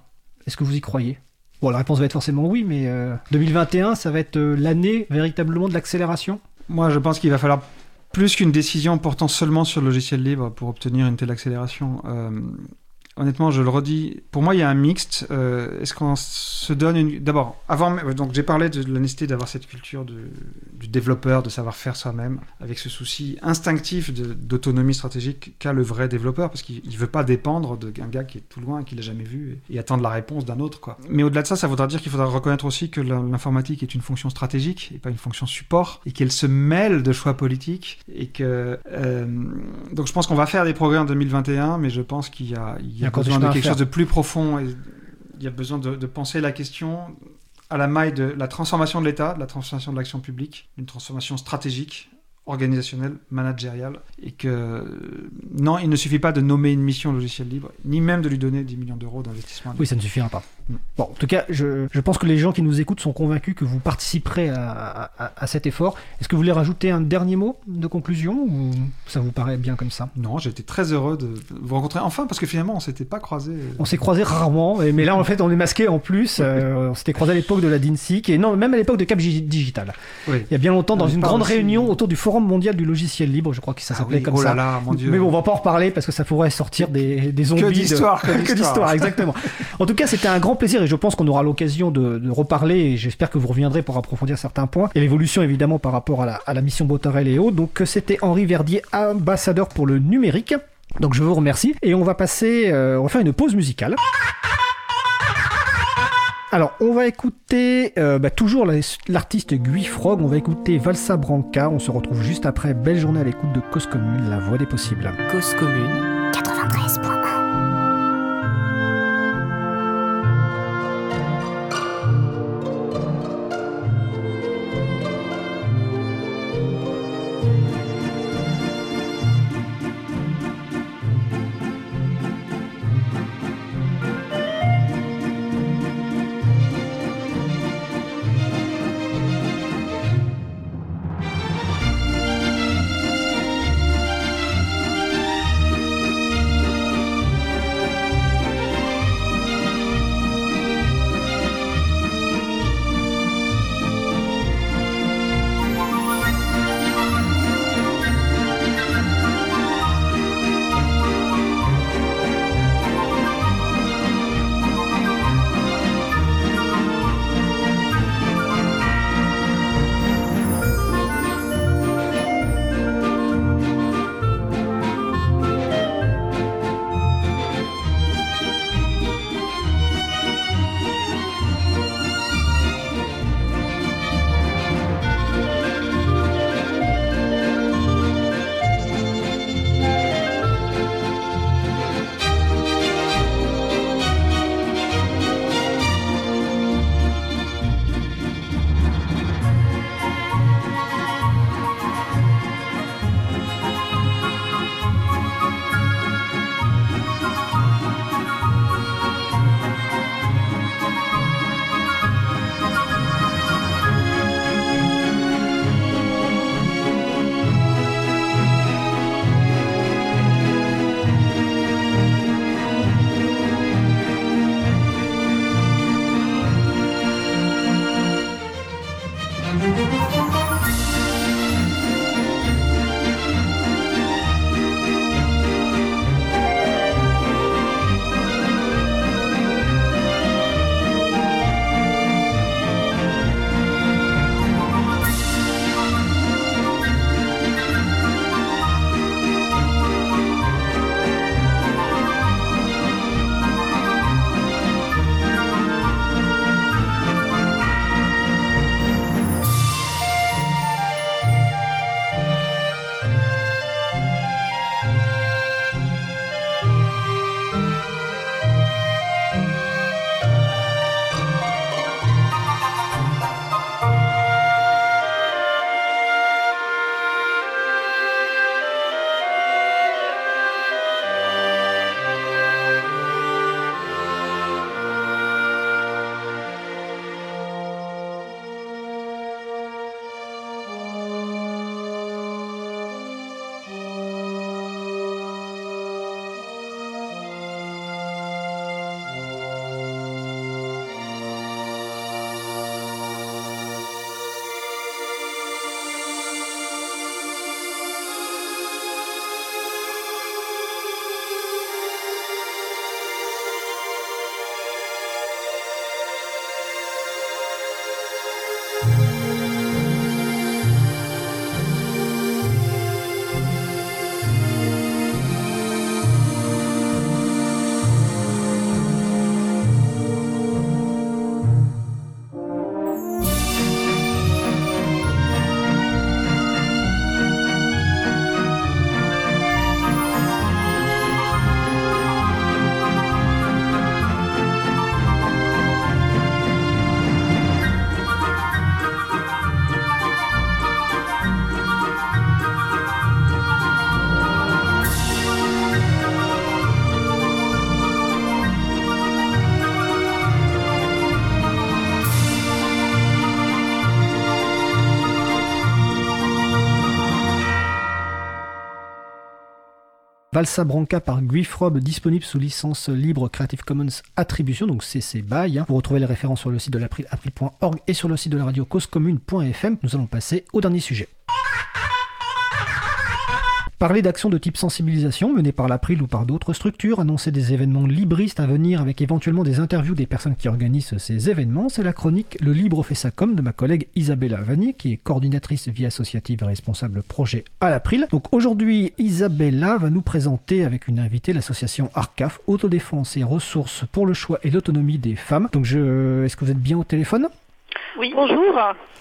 Est-ce que vous y croyez? Bon, la réponse va être forcément oui, mais euh, 2021, ça va être euh, l'année véritablement de l'accélération? Moi, je pense qu'il va falloir plus qu'une décision portant seulement sur le logiciel libre pour obtenir une telle accélération. Euh, honnêtement, je le redis, pour moi, il y a un mixte. Euh, Est-ce qu'on se donne une... D'abord, avant, donc j'ai parlé de la nécessité d'avoir cette culture du développeur, de savoir faire soi-même, avec ce souci instinctif d'autonomie stratégique qu'a le vrai développeur, parce qu'il ne veut pas dépendre d'un gars qui est tout loin, qui l'a jamais vu, et, attendre la réponse d'un autre. Quoi. Mais au-delà de ça, ça voudra dire qu'il faudra reconnaître aussi que l'informatique est une fonction stratégique, et pas une fonction support, et qu'elle se mêle de choix politiques, et que... euh, donc je pense qu'on va faire des progrès en 2021, mais je pense qu'il y a, y a besoin de quelque chose de plus profond, et il y a besoin de, de penser la question à la maille de la transformation de l'État, de la transformation de l'action publique, une transformation stratégique, organisationnelle, managériale, et que non, il ne suffit pas de nommer une mission logiciel libre, ni même de lui donner 10 millions d'euros d'investissement. Oui, ça ne suffira pas. Bon, en tout cas, je, je pense que les gens qui nous écoutent sont convaincus que vous participerez à, à- à cet effort. Est-ce que vous voulez rajouter un dernier mot de conclusion ou ça vous paraît bien comme ça? Non, j'étais très heureux de vous rencontrer enfin, parce que finalement, on s'était pas croisés. On s'est croisés rarement, mais là en fait on est masqués en plus. Euh, on s'était croisés à l'époque de la DINSIC et non, même à l'époque de Cap Gi- Digital. Oui. Il y a bien longtemps, dans Ah, une grande aussi. réunion autour du Forum mondial du logiciel libre, je crois que ça Ah s'appelait oui, comme oh ça. là là, mon Dieu. Mais bon, on va pas en reparler parce que ça pourrait sortir des, des zombies. de- d'histoire, que que d'histoire, exactement. En tout cas, c'était un grand plaisir et je pense qu'on aura l'occasion de, reparler et j'espère que vous reviendrez pour approfondir certains points et l'évolution évidemment par rapport à la, mission Botarel et autres. Donc c'était Henri Verdier, ambassadeur pour le numérique. Donc je vous remercie et on va passer, euh, on va faire une pause musicale. Alors, on va écouter euh, bah, toujours la- l'artiste Guy Frog, on va écouter Valsa Branca, on se retrouve juste après. Belle journée à l'écoute de Cause Commune, la voix des possibles. Cause commune Valsa Branca par Guifrob, disponible sous licence libre Creative Commons Attribution, donc CC BY. Hein. Vous retrouvez les références sur le site de l'April, april.org et sur le site de la radio causecommune.fm. Nous allons passer au dernier sujet. Parler d'actions de type sensibilisation menées par l'April ou par d'autres structures, annoncer des événements libristes à venir avec éventuellement des interviews des personnes qui organisent ces événements, c'est la chronique Le Libre fait sa com de ma collègue Isabella Vanier, qui est coordinatrice vie associative et responsable projet à l'April. Donc aujourd'hui, Isabella va nous présenter avec une invitée l'association ARCAF, Autodéfense et ressources pour le choix et l'autonomie des femmes. Donc je... est-ce que vous êtes bien au téléphone? Oui, bonjour.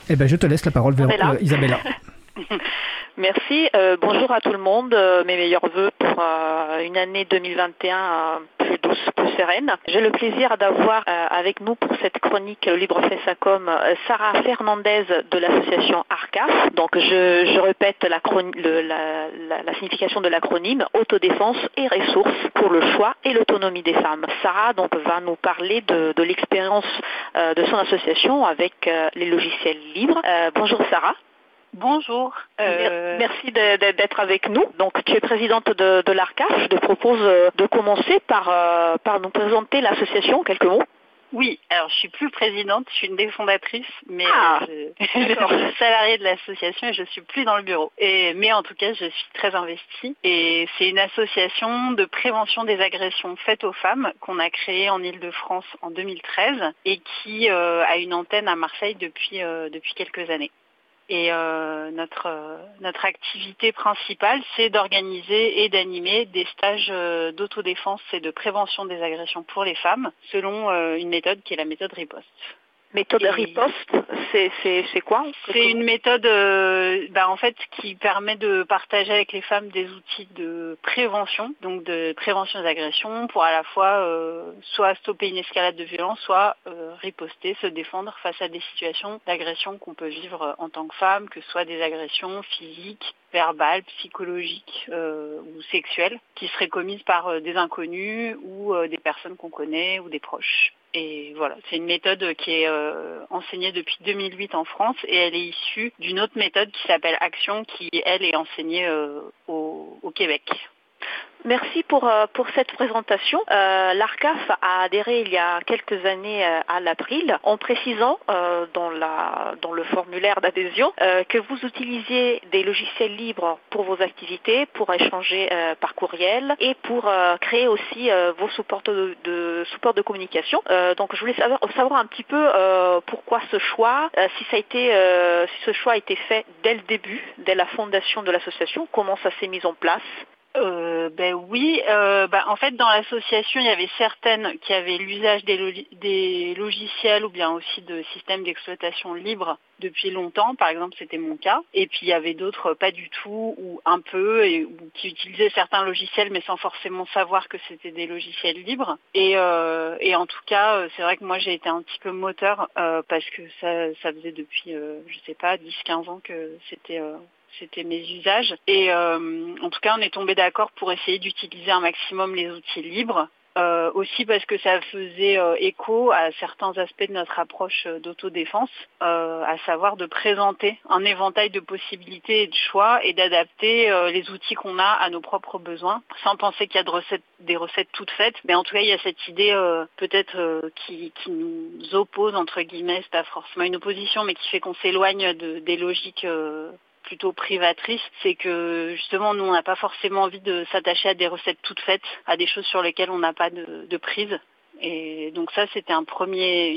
Eh ben je te laisse la parole vers euh, Isabella. Merci. Euh, bonjour à tout le monde. Euh, mes meilleurs voeux pour euh, une année 2021 plus douce, plus sereine. J'ai le plaisir d'avoir avec nous pour cette chronique Libre Sarah Fernandez de l'association ARCAF. Donc je, répète la, signification de l'acronyme Autodéfense et ressources pour le choix et l'autonomie des femmes. Sarah donc va nous parler de l'expérience de son association avec les logiciels libres. bonjour Sarah. Bonjour. Euh... Merci d'être avec nous. Donc, tu es présidente de, de l'ARCAF. Je te propose euh, de commencer par, euh, par nous présenter l'association, quelques mots. Oui, alors je suis plus présidente, je suis une des fondatrices, mais ah, euh, je, je, suis salariée de l'association et je suis plus dans le bureau. Et, mais en tout cas, je suis très investie et c'est une association de prévention des agressions faites aux femmes qu'on a créée en Ile-de-France en 2013 et qui euh, a une antenne à Marseille depuis, euh, depuis quelques années. Et euh, notre, euh, notre activité principale, c'est d'organiser et d'animer des stages euh, d'autodéfense et de prévention des agressions pour les femmes, selon une méthode qui est la méthode riposte. Méthode riposte, c'est quoi C'est une méthode euh, bah, en fait qui permet de partager avec les femmes des outils de prévention, donc de prévention des agressions, pour à la fois euh, soit stopper une escalade de violence, soit euh, riposter, se défendre face à des situations d'agression qu'on peut vivre en tant que femme, que ce soit des agressions physiques, verbales, psychologiques euh, ou sexuelles, qui seraient commises par euh, des inconnus ou euh, des personnes qu'on connaît ou des proches. Et voilà, c'est une méthode qui est euh, enseignée depuis 2008 en France et elle est issue d'une autre méthode qui s'appelle Action, qui elle est enseignée euh, au, au Québec. Merci pour, euh, pour cette présentation. Euh, L'ARCAF a adhéré il y a quelques années euh, à l'April en précisant euh, dans, la, dans le formulaire d'adhésion euh, que vous utilisiez des logiciels libres pour vos activités, pour échanger euh, par courriel et pour créer aussi vos supports de, de, support de communication. donc je voulais savoir, savoir un petit peu pourquoi ce choix, si, ça a été, si ce choix a été fait dès le début, dès la fondation de l'association, comment ça s'est mis en place euh, ben oui, euh, ben en fait dans l'association il y avait certaines qui avaient l'usage des, lo des, logiciels ou bien aussi de systèmes d'exploitation libres depuis longtemps, par exemple c'était mon cas, et puis il y avait d'autres pas du tout ou un peu et ou qui utilisaient certains logiciels mais sans forcément savoir que c'était des logiciels libres. Et, euh, et en tout cas c'est vrai que moi j'ai été un petit peu moteur euh, parce que ça, ça faisait depuis je sais pas 10-15 ans que c'était c'était mes usages. Et euh, en tout cas, on est tombé d'accord pour essayer d'utiliser un maximum les outils libres. Euh, aussi parce que ça faisait euh, écho à certains aspects de notre approche euh, d'autodéfense, euh, à savoir de présenter un éventail de possibilités et de choix et d'adapter euh, les outils qu'on a à nos propres besoins, sans penser qu'il y a de recettes, des recettes toutes faites. Mais en tout cas, il y a cette idée peut-être qui, qui, nous oppose, entre guillemets, c'est pas forcément une opposition, mais qui fait qu'on s'éloigne de, des logiques plutôt privatrice, c'est que justement nous on n'a pas forcément envie de s'attacher à des recettes toutes faites, à des choses sur lesquelles on n'a pas de, prise. Et donc ça c'était une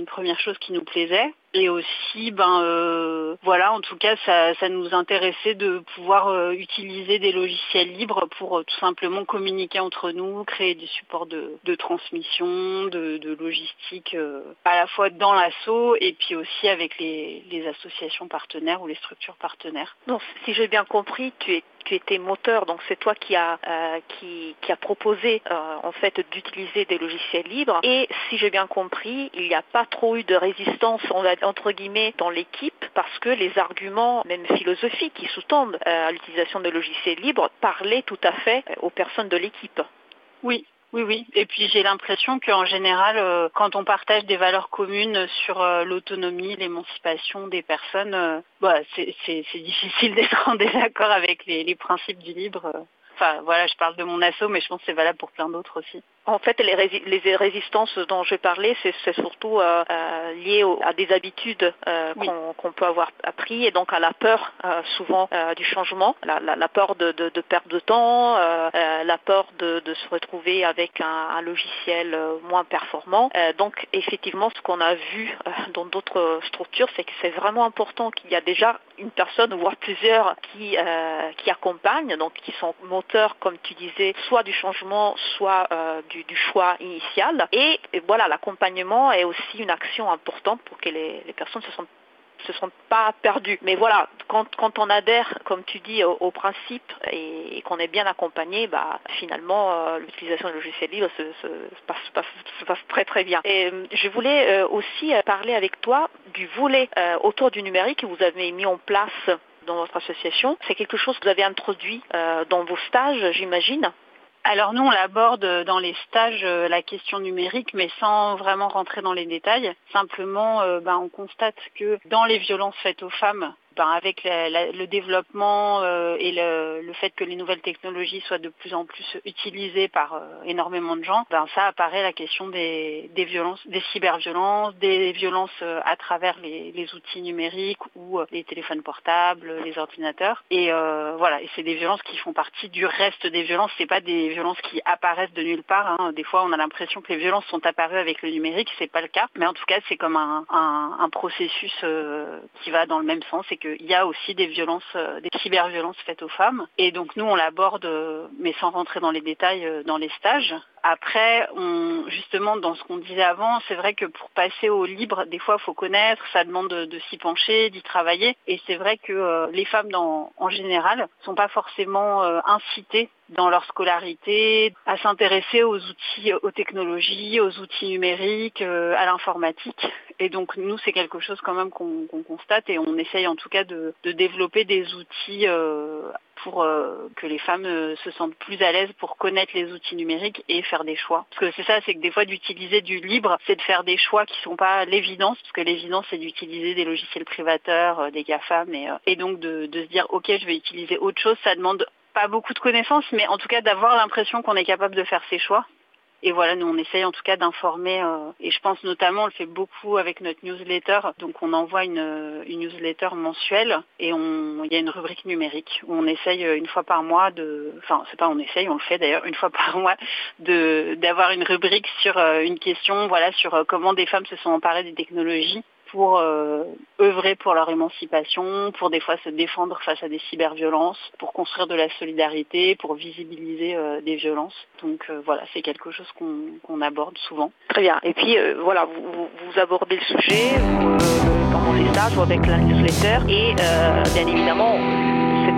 première chose qui nous plaisait. Et aussi, ben euh, voilà, en tout cas, ça, ça nous intéressait de pouvoir euh, utiliser des logiciels libres pour euh, tout simplement communiquer entre nous, créer des supports de, de transmission, de, de logistique, euh, à la fois dans l'assaut et puis aussi avec les, les associations partenaires ou les structures partenaires. Donc, si j'ai bien compris, tu es tu étais moteur, donc c'est toi qui a euh, qui, qui a proposé euh, en fait d'utiliser des logiciels libres. Et si j'ai bien compris, il n'y a pas trop eu de résistance, on va entre guillemets, dans l'équipe, parce que les arguments, même philosophiques, qui sous-tendent euh, à l'utilisation de logiciels libres, parlaient tout à fait aux personnes de l'équipe. Oui, oui, oui. Et puis j'ai l'impression qu'en général, euh, quand on partage des valeurs communes sur euh, l'autonomie, l'émancipation des personnes, euh, bah, c'est difficile d'être en désaccord avec les, les, principes du libre. Enfin voilà, je parle de mon assaut, mais je pense que c'est valable pour plein d'autres aussi. En fait, les, les résistances dont je parlais, c'est surtout euh, euh, lié à des habitudes euh, qu'on peut avoir appris et donc à la peur souvent du changement, la, la, la peur de, de, de, perdre de temps, la peur de, de, se retrouver avec un, un logiciel moins performant. donc effectivement, ce qu'on a vu dans d'autres structures, c'est que c'est vraiment important qu'il y a déjà une personne, voire plusieurs, qui, qui accompagnent, donc qui sont moteurs, comme tu disais, soit du changement, soit du du, choix initial. Et, voilà, l'accompagnement est aussi une action importante pour que les, personnes se sentent se pas perdues. Mais voilà, quand, quand on adhère, comme tu dis, au, principe et, qu'on est bien accompagné, bah, finalement, euh, l'utilisation de logiciels libres se, se, passe, se, passe, très très bien. Et euh, je voulais euh, aussi parler avec toi du volet autour du numérique que vous avez mis en place dans votre association. C'est quelque chose que vous avez introduit dans vos stages, j'imagine. Alors nous, on aborde dans les stages euh, la question numérique, mais sans vraiment rentrer dans les détails. Simplement, euh, ben, on constate que dans les violences faites aux femmes, ben, avec le développement euh, et le, fait que les nouvelles technologies soient de plus en plus utilisées par euh, énormément de gens, ben, ça apparaît la question des, violences, des cyberviolences, des violences euh, à travers les, outils numériques ou les téléphones portables, les ordinateurs. Et voilà, et c'est des violences qui font partie du reste des violences. C'est pas des violences qui apparaissent de nulle part. Hein. Des fois, on a l'impression que les violences sont apparues avec le numérique. C'est pas le cas. Mais en tout cas, c'est comme un, un processus qui va dans le même sens et que il y a aussi des violences, euh, des cyberviolences faites aux femmes. Et donc nous, on l'aborde, euh, mais sans rentrer dans les détails, euh, dans les stages. Après, on, justement, dans ce qu'on disait avant, c'est vrai que pour passer au libre, des fois, il faut connaître, ça demande de, s'y pencher, d'y travailler. Et c'est vrai que les femmes, dans, en général, sont pas forcément incitées dans leur scolarité à s'intéresser aux outils, aux technologies, aux outils numériques, à l'informatique. Et donc nous, c'est quelque chose quand même qu'on constate et on essaye en tout cas de, développer des outils euh, pour euh, que les femmes euh, se sentent plus à l'aise pour connaître les outils numériques et faire des choix. Parce que c'est ça, c'est que des fois d'utiliser du libre, c'est de faire des choix qui sont pas l'évidence, parce que l'évidence c'est d'utiliser des logiciels privateurs, des GAFAM, et, et donc de, de se dire ok, je vais utiliser autre chose. Ça demande pas beaucoup de connaissances, mais en tout cas d'avoir l'impression qu'on est capable de faire ses choix et voilà, nous on essaye en tout cas d'informer, euh, et je pense notamment, on le fait beaucoup avec notre newsletter. Donc on envoie une, newsletter mensuelle et on, il y a une rubrique numérique où on essaye euh, une fois par mois de, enfin c'est pas on essaye, on le fait d'ailleurs une fois par mois, d'avoir une rubrique sur euh, une question, voilà, sur comment des femmes se sont emparées des technologies pour euh, œuvrer pour leur émancipation, pour des fois se défendre face à des cyberviolences, pour construire de la solidarité, pour visibiliser euh, des violences. Donc euh, voilà, c'est quelque chose qu'on aborde souvent. Très bien. Et puis voilà, vous, abordez le sujet pendant les stages ou avec la newsletter et bien évidemment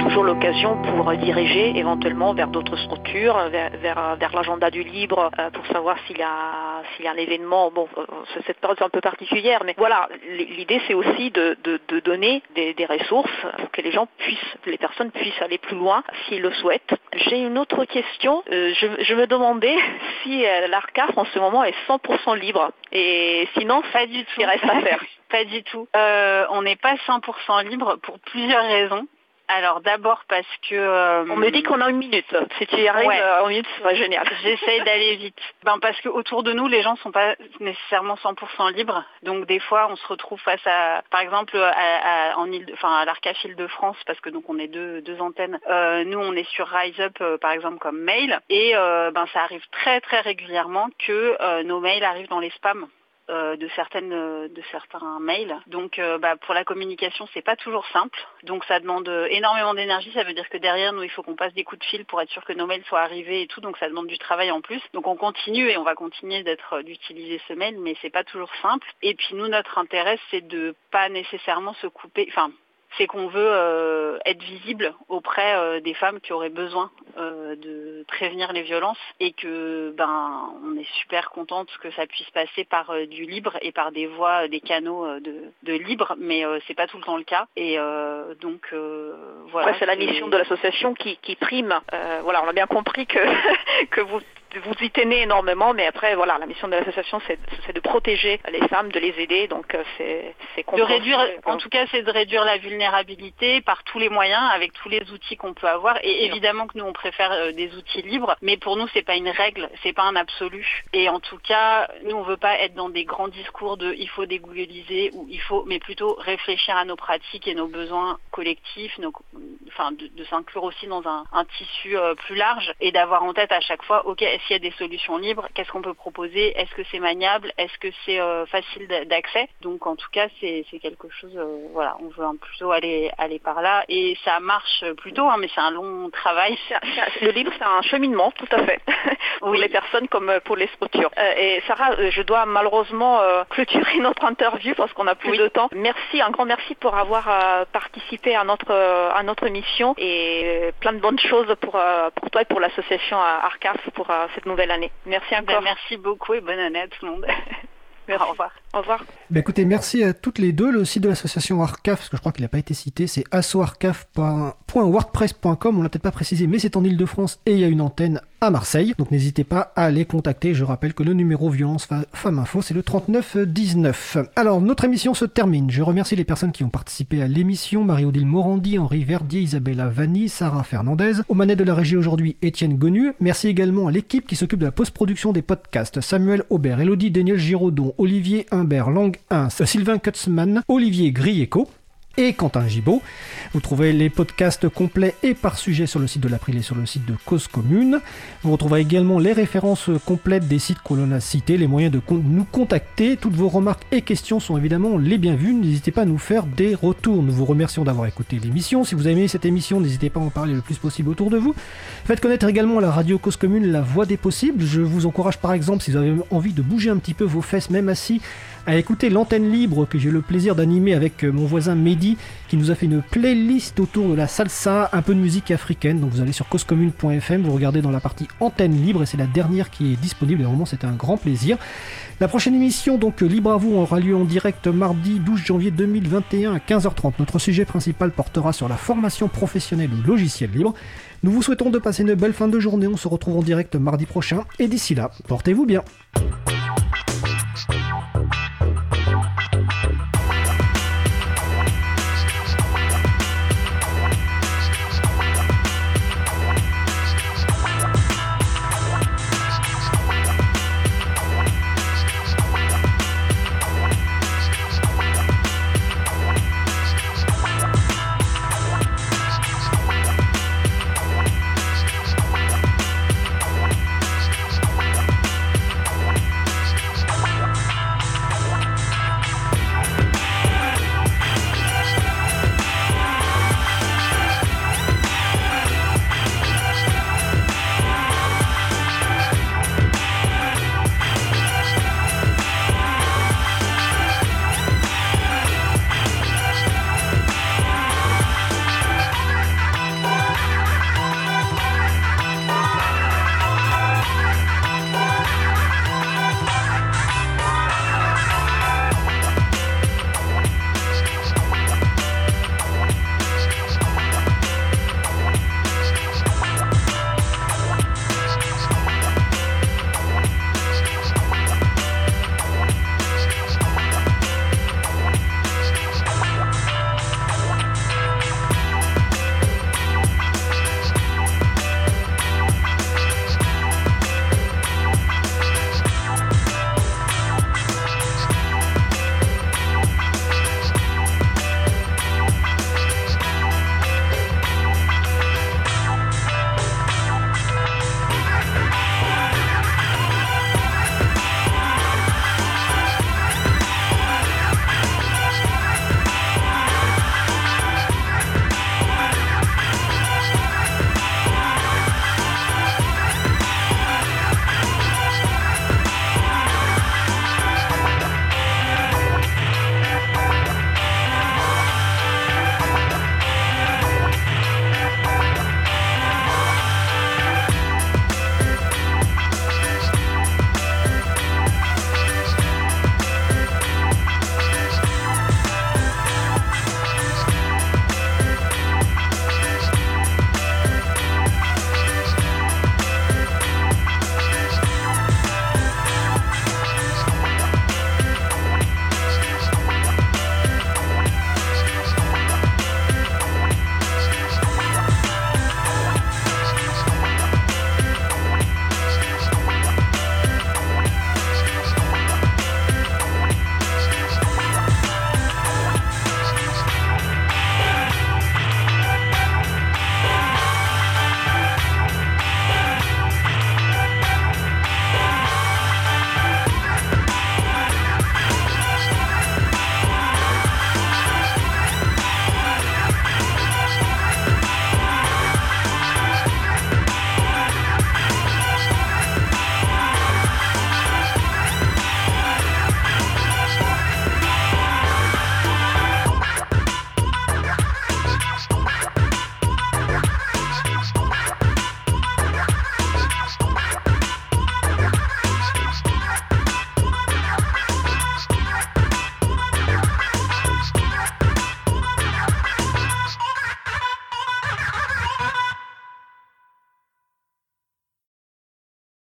toujours l'occasion pour diriger éventuellement vers d'autres structures, vers, vers, l'agenda du libre, euh, pour savoir s'il y a s'il y a un événement. Bon, euh, cette période est un peu particulière, mais voilà, l'idée c'est aussi de, de, donner des, des, ressources pour que les gens puissent, les personnes puissent aller plus loin s'ils le souhaitent. J'ai une autre question. Euh, je, je, me demandais si l'ARCAF en ce moment est 100% libre. Et sinon, pas du tout. Il reste à faire? Pas du tout. on n'est pas 100% libre pour plusieurs raisons. Alors d'abord parce que... Euh, on me dit qu'on a une minute. Si tu y arrives euh, en minute, ce serait génial. J'essaye d'aller vite. Ben, parce qu'autour de nous, les gens sont pas nécessairement 100% libres. Donc des fois, on se retrouve face à, par exemple, à, en enfin, à l'Arcaf de France, parce que donc on est deux, deux antennes. Euh, nous, on est sur Rise Up, par exemple, comme mail. Et ben, ça arrive très très régulièrement que nos mails arrivent dans les spams. Euh, de certaines de certains mails. Donc euh, bah, pour la communication, c'est pas toujours simple. Donc ça demande énormément d'énergie. Ça veut dire que derrière nous, il faut qu'on passe des coups de fil pour être sûr que nos mails soient arrivés et tout. Donc ça demande du travail en plus. Donc on continue et on va continuer d'être d'utiliser ce mail, mais c'est pas toujours simple. Et puis nous, notre intérêt, c'est de pas nécessairement se couper. Enfin, c'est qu'on veut euh, être visible auprès euh, des femmes qui auraient besoin euh, de prévenir les violences et que ben on est super contente que ça puisse passer par du libre et par des voies, des canaux de, libre, mais c'est pas tout le temps le cas. Et donc voilà. c'est la mission de l'association qui, qui prime. voilà, on a bien compris que que vous vous y tenez énormément, mais après, voilà, la mission de l'association, c'est de protéger les femmes, de les aider, donc euh, c'est de réduire, en tout cas, c'est de réduire la vulnérabilité par tous les moyens, avec tous les outils qu'on peut avoir. Et évidemment que nous, on préfère euh, des outils libres, mais pour nous, c'est pas une règle, c'est pas un absolu. Et en tout cas, nous, on veut pas être dans des grands discours de il faut dégoogliser ou il faut, mais plutôt réfléchir à nos pratiques et nos besoins collectifs, nos, enfin, de, s'inclure aussi dans un, tissu euh, plus large et d'avoir en tête à chaque fois, ok, qu'il y a des solutions libres? Qu'est-ce qu'on peut proposer? Est-ce que c'est maniable? Est-ce que c'est euh, facile d'accès? Donc en tout cas, c'est quelque chose, euh, voilà, on veut plutôt aller aller par là. Et ça marche plutôt, hein, mais c'est un long travail. le livre, c'est un cheminement, tout à fait, pour les personnes comme pour les structures. et Sarah, je dois malheureusement clôturer notre interview parce qu'on a plus de temps. Merci, un grand merci pour avoir participé à notre à notre mission et plein de bonnes choses pour pour toi et pour l'association Arcaf pour cette nouvelle année. Merci ben, encore. merci beaucoup et bonne année à tout le monde. Au revoir. Au revoir. Bah écoutez, merci à toutes les deux. Le site de l'association Arcaf, parce que je crois qu'il n'a pas été cité, c'est assoarcaf.wordpress.com. On l'a peut-être pas précisé, mais c'est en Ile-de-France et il y a une antenne à Marseille. Donc n'hésitez pas à les contacter. Je rappelle que le numéro violence femme info, c'est le 3919. Alors, notre émission se termine. Je remercie les personnes qui ont participé à l'émission. Marie-Odile Morandi, Henri Verdier, Isabella Vanni, Sarah Fernandez. Au manette de la régie aujourd'hui, Étienne Gonu. Merci également à l'équipe qui s'occupe de la post-production des podcasts. Samuel Aubert, Elodie Daniel Giraudon, Olivier Humbert, Lang 1, Sylvain Kutzmann, Olivier Grieco et Quentin Gibaud. Vous trouvez les podcasts complets et par sujet sur le site de l'April et sur le site de Cause Commune. Vous retrouverez également les références complètes des sites que l'on a cités, les moyens de nous contacter. Toutes vos remarques et questions sont évidemment les bienvenues. N'hésitez pas à nous faire des retours. Nous vous remercions d'avoir écouté l'émission. Si vous avez aimé cette émission, n'hésitez pas à en parler le plus possible autour de vous. Faites connaître également la radio Cause Commune, la voix des possibles. Je vous encourage par exemple, si vous avez envie de bouger un petit peu vos fesses, même assis, à écouter l'antenne libre que j'ai le plaisir d'animer avec euh, mon voisin Mehdi qui nous a fait une playlist autour de la salsa, un peu de musique africaine. Donc vous allez sur causecommune.fm, vous regardez dans la partie antenne libre et c'est la dernière qui est disponible et vraiment c'était un grand plaisir. La prochaine émission, donc Libre à vous, aura lieu en direct mardi 12 janvier 2021 à 15h30. Notre sujet principal portera sur la formation professionnelle au logiciel libre. Nous vous souhaitons de passer une belle fin de journée. On se retrouve en direct mardi prochain. Et d'ici là, portez-vous bien.